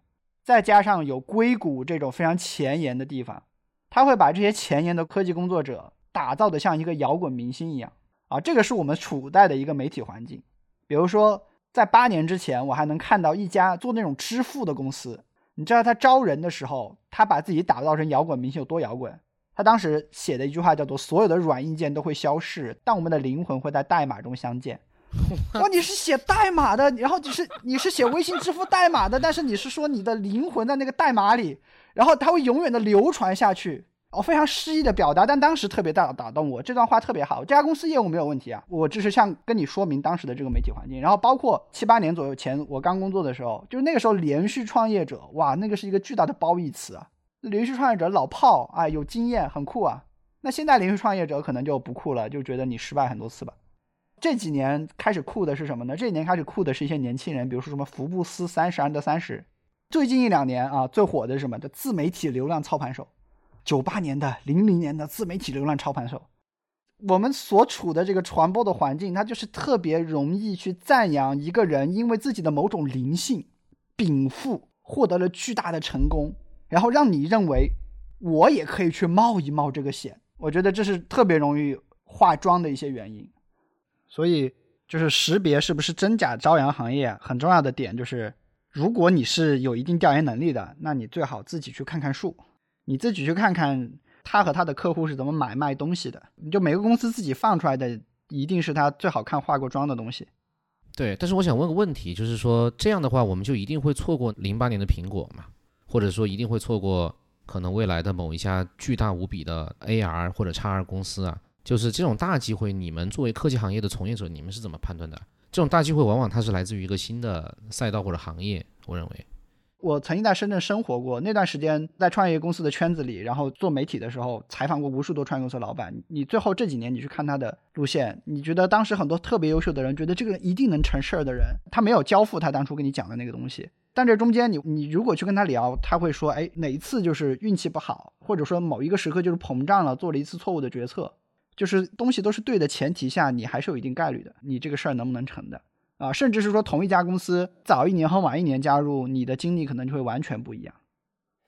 再加上有硅谷这种非常前沿的地方，他会把这些前沿的科技工作者打造的像一个摇滚明星一样啊，这个是我们处在的一个媒体环境。比如说，在八年之前，我还能看到一家做那种支付的公司，你知道他招人的时候，他把自己打造成摇滚明星有多摇滚？他当时写的一句话叫做：“所有的软硬件都会消逝，但我们的灵魂会在代码中相见。”哇，你是写代码的，然后你是你是写微信支付代码的，但是你是说你的灵魂在那个代码里，然后它会永远的流传下去。哦，非常诗意的表达，但当时特别大打动我，这段话特别好。这家公司业务没有问题啊，我只是像跟你说明当时的这个媒体环境。然后包括七八年左右前我刚工作的时候，就是那个时候连续创业者，哇，那个是一个巨大的褒义词啊。连续创业者老炮啊，有经验，很酷啊。那现在连续创业者可能就不酷了，就觉得你失败很多次吧。这几年开始酷的是什么呢？这几年开始酷的是一些年轻人，比如说什么福布斯三十安德三十。最近一两年啊，最火的是什么？的自媒体流量操盘手。九八年的、零零年的自媒体流量操盘手。我们所处的这个传播的环境，它就是特别容易去赞扬一个人，因为自己的某种灵性禀赋获得了巨大的成功。然后让你认为我也可以去冒一冒这个险，我觉得这是特别容易化妆的一些原因。所以就是识别是不是真假朝阳行业很重要的点就是，如果你是有一定调研能力的，那你最好自己去看看数，你自己去看看他和他的客户是怎么买卖东西的。你就每个公司自己放出来的一定是他最好看化过妆的东西。对，但是我想问个问题，就是说这样的话，我们就一定会错过零八年的苹果吗？或者说一定会错过可能未来的某一家巨大无比的 AR 或者 XR 公司啊，就是这种大机会，你们作为科技行业的从业者，你们是怎么判断的？这种大机会往往它是来自于一个新的赛道或者行业，我认为。我曾经在深圳生活过，那段时间在创业公司的圈子里，然后做媒体的时候，采访过无数多创业公司老板。你最后这几年你去看他的路线，你觉得当时很多特别优秀的人，觉得这个人一定能成事儿的人，他没有交付他当初跟你讲的那个东西。但这中间，你你如果去跟他聊，他会说，哎，哪一次就是运气不好，或者说某一个时刻就是膨胀了，做了一次错误的决策，就是东西都是对的前提下，你还是有一定概率的，你这个事儿能不能成的啊？甚至是说同一家公司早一年和晚一年加入，你的经历可能就会完全不一样。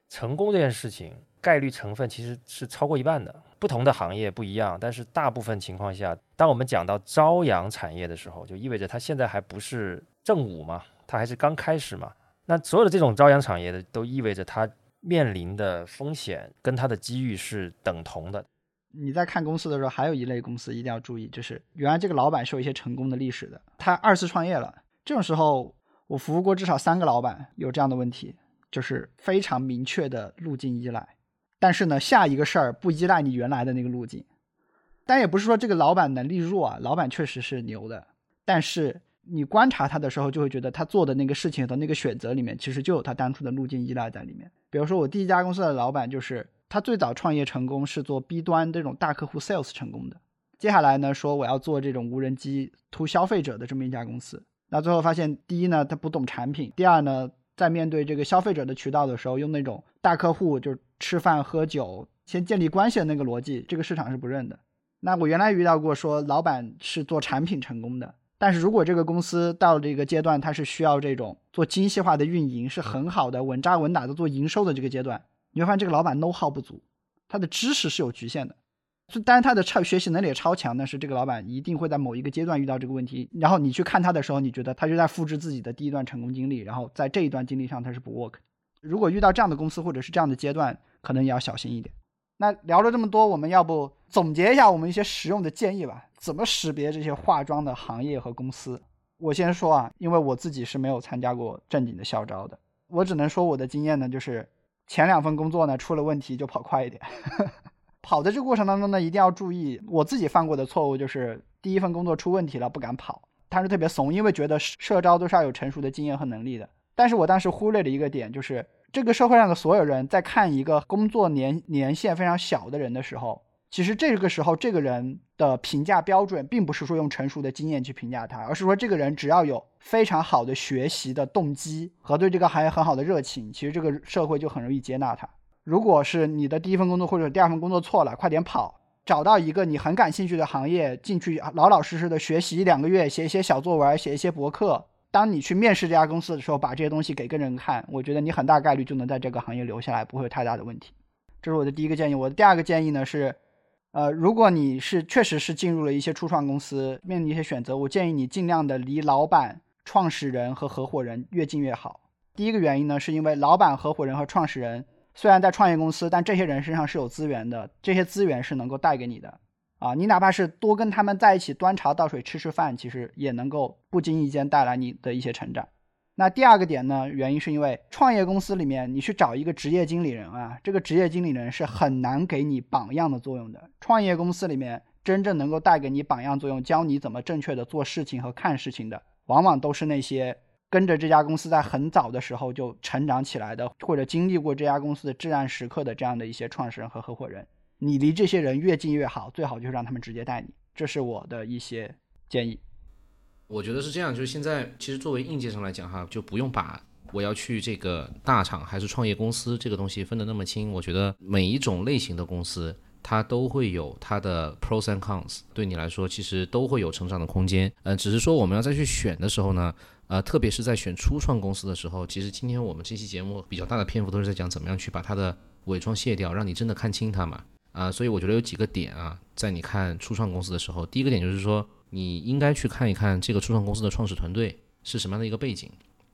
成功这件事情概率成分其实是超过一半的，不同的行业不一样，但是大部分情况下，当我们讲到朝阳产业的时候，就意味着它现在还不是正午嘛，它还是刚开始嘛。那所有的这种朝阳产业的，都意味着它面临的风险跟它的机遇是等同的。你在看公司的时候，还有一类公司一定要注意，就是原来这个老板是有一些成功的历史的，他二次创业了。这种时候，我服务过至少三个老板有这样的问题，就是非常明确的路径依赖。但是呢，下一个事儿不依赖你原来的那个路径。但也不是说这个老板能力弱啊，老板确实是牛的，但是。你观察他的时候，就会觉得他做的那个事情和那个选择里面，其实就有他当初的路径依赖在里面。比如说，我第一家公司的老板就是他最早创业成功是做 B 端这种大客户 sales 成功的。接下来呢，说我要做这种无人机图消费者的这么一家公司。那最后发现，第一呢，他不懂产品；第二呢，在面对这个消费者的渠道的时候，用那种大客户就吃饭喝酒先建立关系的那个逻辑，这个市场是不认的。那我原来遇到过说，老板是做产品成功的。但是如果这个公司到了这个阶段，它是需要这种做精细化的运营，是很好的稳扎稳打的做营收的这个阶段，你会发现这个老板 know how 不足，他的知识是有局限的。就当然他的超学习能力也超强，但是这个老板一定会在某一个阶段遇到这个问题。然后你去看他的时候，你觉得他就在复制自己的第一段成功经历，然后在这一段经历上他是不 work。如果遇到这样的公司或者是这样的阶段，可能也要小心一点。那聊了这么多，我们要不总结一下我们一些实用的建议吧？怎么识别这些化妆的行业和公司？我先说啊，因为我自己是没有参加过正经的校招的，我只能说我的经验呢，就是前两份工作呢出了问题就跑快一点。<laughs> 跑的这个过程当中呢，一定要注意，我自己犯过的错误就是第一份工作出问题了不敢跑，他是特别怂，因为觉得社招都是要有成熟的经验和能力的。但是我当时忽略了一个点，就是这个社会上的所有人在看一个工作年年限非常小的人的时候，其实这个时候这个人的评价标准并不是说用成熟的经验去评价他，而是说这个人只要有非常好的学习的动机和对这个行业很好的热情，其实这个社会就很容易接纳他。如果是你的第一份工作或者第二份工作错了，快点跑，找到一个你很感兴趣的行业进去，老老实实的学习一两个月，写一些小作文，写一些博客。当你去面试这家公司的时候，把这些东西给个人看，我觉得你很大概率就能在这个行业留下来，不会有太大的问题。这是我的第一个建议。我的第二个建议呢是，呃，如果你是确实是进入了一些初创公司，面临一些选择，我建议你尽量的离老板、创始人和合伙人越近越好。第一个原因呢，是因为老板、合伙人和创始人虽然在创业公司，但这些人身上是有资源的，这些资源是能够带给你的。啊，你哪怕是多跟他们在一起端茶倒水吃吃饭，其实也能够不经意间带来你的一些成长。那第二个点呢，原因是因为创业公司里面你去找一个职业经理人啊，这个职业经理人是很难给你榜样的作用的。创业公司里面真正能够带给你榜样作用，教你怎么正确的做事情和看事情的，往往都是那些跟着这家公司在很早的时候就成长起来的，或者经历过这家公司的至暗时刻的这样的一些创始人和合伙人。你离这些人越近越好，最好就是让他们直接带你。这是我的一些建议。我觉得是这样，就是现在其实作为应届生来讲哈，就不用把我要去这个大厂还是创业公司这个东西分得那么清。我觉得每一种类型的公司，它都会有它的 pros and cons，对你来说其实都会有成长的空间。嗯，只是说我们要再去选的时候呢，呃，特别是在选初创公司的时候，其实今天我们这期节目比较大的篇幅都是在讲怎么样去把它的伪装卸掉，让你真的看清它嘛。啊，所以我觉得有几个点啊，在你看初创公司的时候，第一个点就是说，你应该去看一看这个初创公司的创始团队是什么样的一个背景。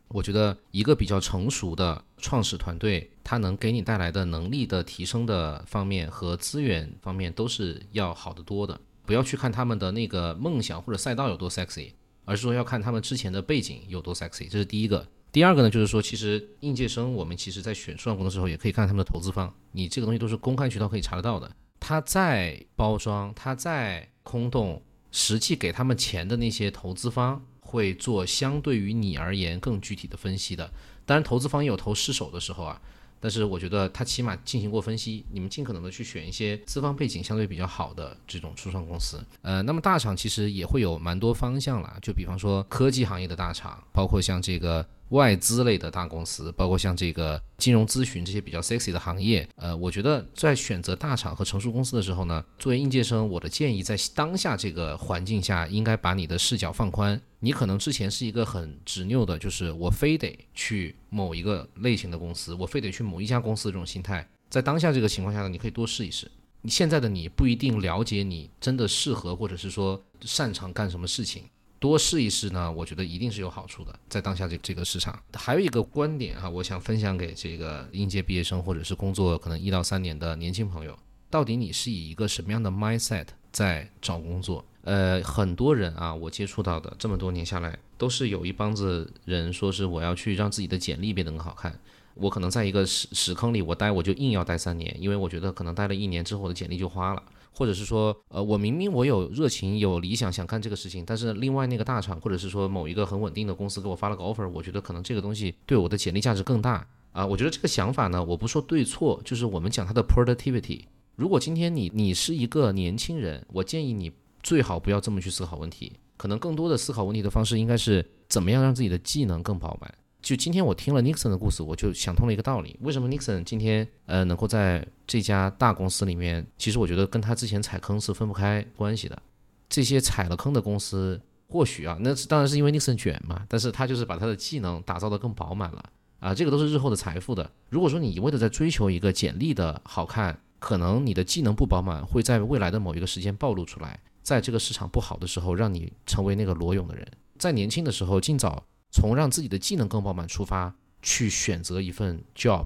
我觉得一个比较成熟的创始团队，它能给你带来的能力的提升的方面和资源方面都是要好得多的。不要去看他们的那个梦想或者赛道有多 sexy，而是说要看他们之前的背景有多 sexy。这是第一个。第二个呢，就是说，其实应届生我们其实在选初创公司的时候，也可以看他们的投资方，你这个东西都是公开渠道可以查得到的。他在包装，他在空洞，实际给他们钱的那些投资方会做相对于你而言更具体的分析的。当然，投资方也有投失手的时候啊。但是我觉得他起码进行过分析，你们尽可能的去选一些资方背景相对比较好的这种初创公司。呃，那么大厂其实也会有蛮多方向了，就比方说科技行业的大厂，包括像这个。外资类的大公司，包括像这个金融咨询这些比较 sexy 的行业，呃，我觉得在选择大厂和成熟公司的时候呢，作为应届生，我的建议在当下这个环境下，应该把你的视角放宽。你可能之前是一个很执拗的，就是我非得去某一个类型的公司，我非得去某一家公司这种心态，在当下这个情况下呢，你可以多试一试。你现在的你不一定了解你真的适合或者是说擅长干什么事情。多试一试呢，我觉得一定是有好处的，在当下这这个市场。还有一个观点哈，我想分享给这个应届毕业生或者是工作可能一到三年的年轻朋友，到底你是以一个什么样的 mindset 在找工作？呃，很多人啊，我接触到的这么多年下来，都是有一帮子人说是我要去让自己的简历变得更好看。我可能在一个屎屎坑里，我待我就硬要待三年，因为我觉得可能待了一年之后，我的简历就花了。或者是说，呃，我明明我有热情、有理想，想干这个事情，但是另外那个大厂，或者是说某一个很稳定的公司给我发了个 offer，我觉得可能这个东西对我的简历价值更大啊。我觉得这个想法呢，我不说对错，就是我们讲它的 productivity。如果今天你你是一个年轻人，我建议你最好不要这么去思考问题，可能更多的思考问题的方式应该是怎么样让自己的技能更饱满。就今天我听了 Nixon 的故事，我就想通了一个道理：为什么 Nixon 今天呃能够在这家大公司里面？其实我觉得跟他之前踩坑是分不开关系的。这些踩了坑的公司，或许啊，那是当然是因为 Nixon 卷嘛，但是他就是把他的技能打造得更饱满了啊，这个都是日后的财富的。如果说你一味的在追求一个简历的好看，可能你的技能不饱满，会在未来的某一个时间暴露出来，在这个市场不好的时候，让你成为那个裸泳的人。在年轻的时候，尽早。从让自己的技能更饱满出发，去选择一份 job，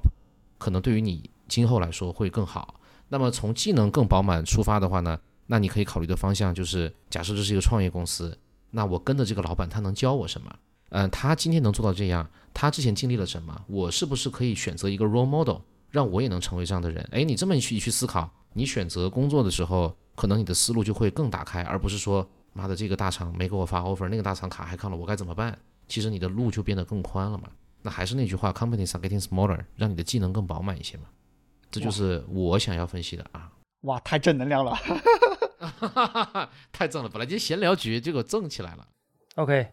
可能对于你今后来说会更好。那么从技能更饱满出发的话呢，那你可以考虑的方向就是，假设这是一个创业公司，那我跟着这个老板，他能教我什么？嗯，他今天能做到这样，他之前经历了什么？我是不是可以选择一个 role model，让我也能成为这样的人？哎，你这么去一去思考，你选择工作的时候，可能你的思路就会更打开，而不是说妈的，这个大厂没给我发 offer，那个大厂卡还看了，我该怎么办？其实你的路就变得更宽了嘛。那还是那句话，companies are getting smaller，让你的技能更饱满一些嘛。这就是我想要分析的啊。哇，太正能量了！<laughs> 太正了，本来今天闲聊局结果正起来了。OK，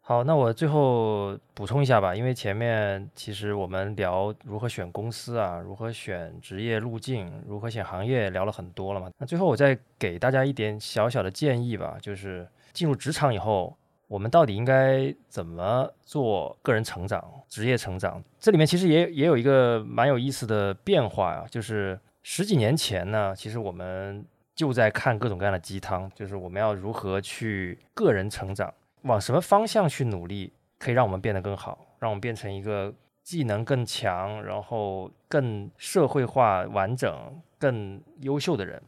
好，那我最后补充一下吧，因为前面其实我们聊如何选公司啊，如何选职业路径，如何选行业，聊了很多了嘛。那最后我再给大家一点小小的建议吧，就是进入职场以后，我们到底应该怎么做个人成长、职业成长？这里面其实也也有一个蛮有意思的变化呀、就是十几年前呢，其实我们就在看各种各样的鸡汤，就是我们要如何去个人成长。往什么方向去努力，可以让我们变得更好，让我们变成一个技能更强，然后更社会化、完整、更优秀的人。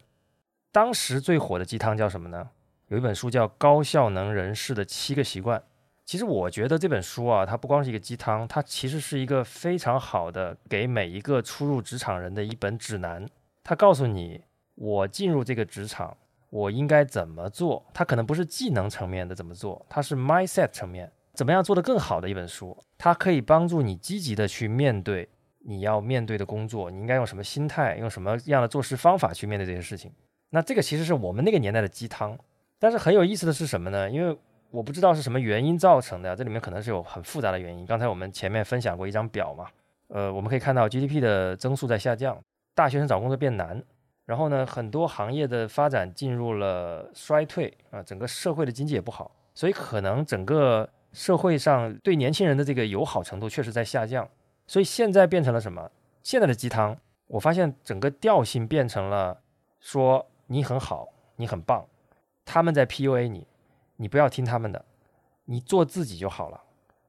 当时最火的鸡汤叫什么呢？有一本书叫《高效能人士的七个习惯》。其实我觉得这本书啊，它不光是一个鸡汤，它其实是一个非常好的给每一个初入职场人的一本指南。它告诉你，我进入这个职场。我应该怎么做？它可能不是技能层面的怎么做，它是 mindset 层面，怎么样做得更好的一本书。它可以帮助你积极的去面对你要面对的工作，你应该用什么心态，用什么样的做事方法去面对这些事情。那这个其实是我们那个年代的鸡汤。但是很有意思的是什么呢？因为我不知道是什么原因造成的，这里面可能是有很复杂的原因。刚才我们前面分享过一张表嘛，呃，我们可以看到 GDP 的增速在下降，大学生找工作变难。然后呢，很多行业的发展进入了衰退啊，整个社会的经济也不好，所以可能整个社会上对年轻人的这个友好程度确实在下降。所以现在变成了什么？现在的鸡汤，我发现整个调性变成了说你很好，你很棒，他们在 PUA 你，你不要听他们的，你做自己就好了。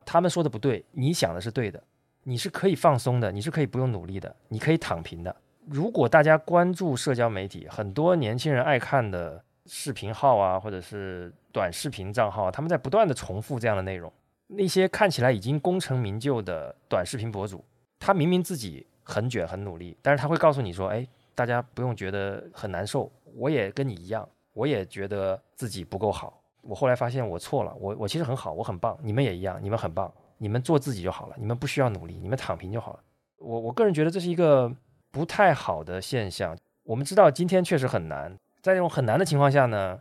他们说的不对，你想的是对的，你是可以放松的，你是可以不用努力的，你可以躺平的。如果大家关注社交媒体，很多年轻人爱看的视频号啊，或者是短视频账号，他们在不断的重复这样的内容。那些看起来已经功成名就的短视频博主，他明明自己很卷很努力，但是他会告诉你说：“哎，大家不用觉得很难受，我也跟你一样，我也觉得自己不够好。我后来发现我错了，我我其实很好，我很棒，你们也一样，你们很棒，你们做自己就好了，你们不需要努力，你们躺平就好了。我我个人觉得这是一个。不太好的现象，我们知道今天确实很难，在这种很难的情况下呢，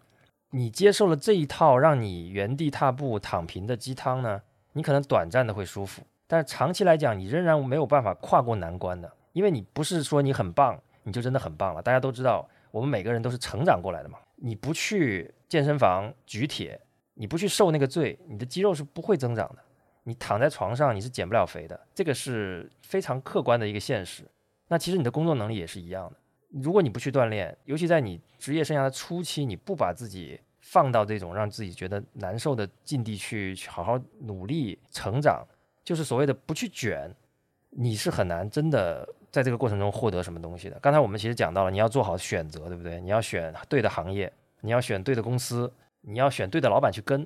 你接受了这一套让你原地踏步、躺平的鸡汤呢，你可能短暂的会舒服，但是长期来讲，你仍然没有办法跨过难关的，因为你不是说你很棒，你就真的很棒了。大家都知道，我们每个人都是成长过来的嘛，你不去健身房举铁，你不去受那个罪，你的肌肉是不会增长的。你躺在床上，你是减不了肥的，这个是非常客观的一个现实。那其实你的工作能力也是一样的。如果你不去锻炼，尤其在你职业生涯的初期，你不把自己放到这种让自己觉得难受的境地去，去好好努力成长，就是所谓的不去卷，你是很难真的在这个过程中获得什么东西的。刚才我们其实讲到了，你要做好选择，对不对？你要选对的行业，你要选对的公司，你要选对的老板去跟。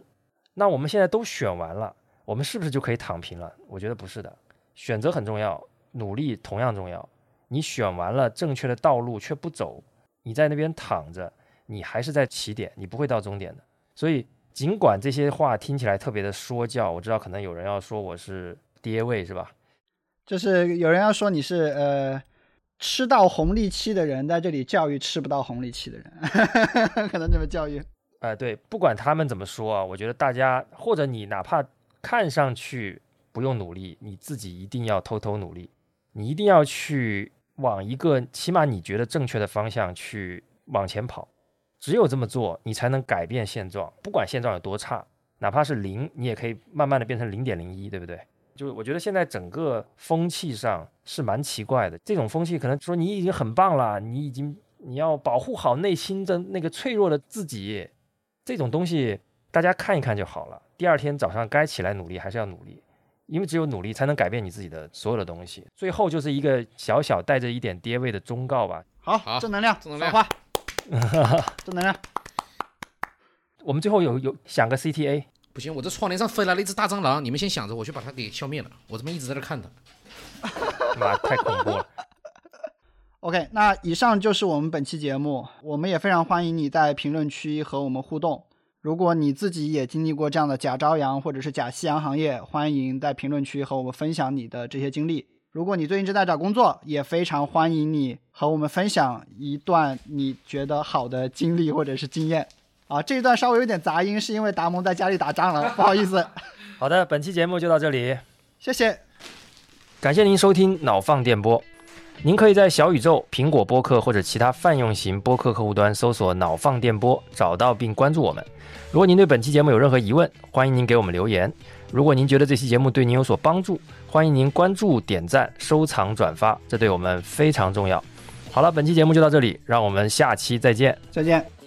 那我们现在都选完了，我们是不是就可以躺平了？我觉得不是的，选择很重要，努力同样重要。你选完了正确的道路却不走，你在那边躺着，你还是在起点，你不会到终点的。所以，尽管这些话听起来特别的说教，我知道可能有人要说我是爹味，是吧？就是有人要说你是呃吃到红利期的人，在这里教育吃不到红利期的人，<laughs> 可能这么教育。哎、呃，对，不管他们怎么说啊，我觉得大家或者你哪怕看上去不用努力，你自己一定要偷偷努力，你一定要去。往一个起码你觉得正确的方向去往前跑，只有这么做，你才能改变现状。不管现状有多差，哪怕是零，你也可以慢慢的变成零点零一，对不对？就是我觉得现在整个风气上是蛮奇怪的，这种风气可能说你已经很棒了，你已经你要保护好内心的那个脆弱的自己，这种东西大家看一看就好了。第二天早上该起来努力还是要努力。因为只有努力才能改变你自己的所有的东西。最后就是一个小小带着一点爹味的忠告吧。好，好正能量，<laughs> 正能量撒花，正能量。我们最后有有想个 CTA，不行，我这窗帘上飞来了一只大蟑螂，你们先想着，我去把它给消灭了。我这边一直在这看它。妈太恐怖了。OK，那以上就是我们本期节目，我们也非常欢迎你在评论区和我们互动。如果你自己也经历过这样的假朝阳或者是假夕阳行业，欢迎在评论区和我们分享你的这些经历。如果你最近正在找工作，也非常欢迎你和我们分享一段你觉得好的经历或者是经验。啊，这一段稍微有点杂音，是因为达蒙在家里打仗了，不好意思。<laughs> 好的，本期节目就到这里，谢谢。感谢您收听脑放电波。您可以在小宇宙、苹果播客或者其他泛用型播客客户端搜索“脑放电波”，找到并关注我们。如果您对本期节目有任何疑问，欢迎您给我们留言。如果您觉得这期节目对您有所帮助，欢迎您关注、点赞、收藏、转发，这对我们非常重要。好了，本期节目就到这里，让我们下期再见。再见。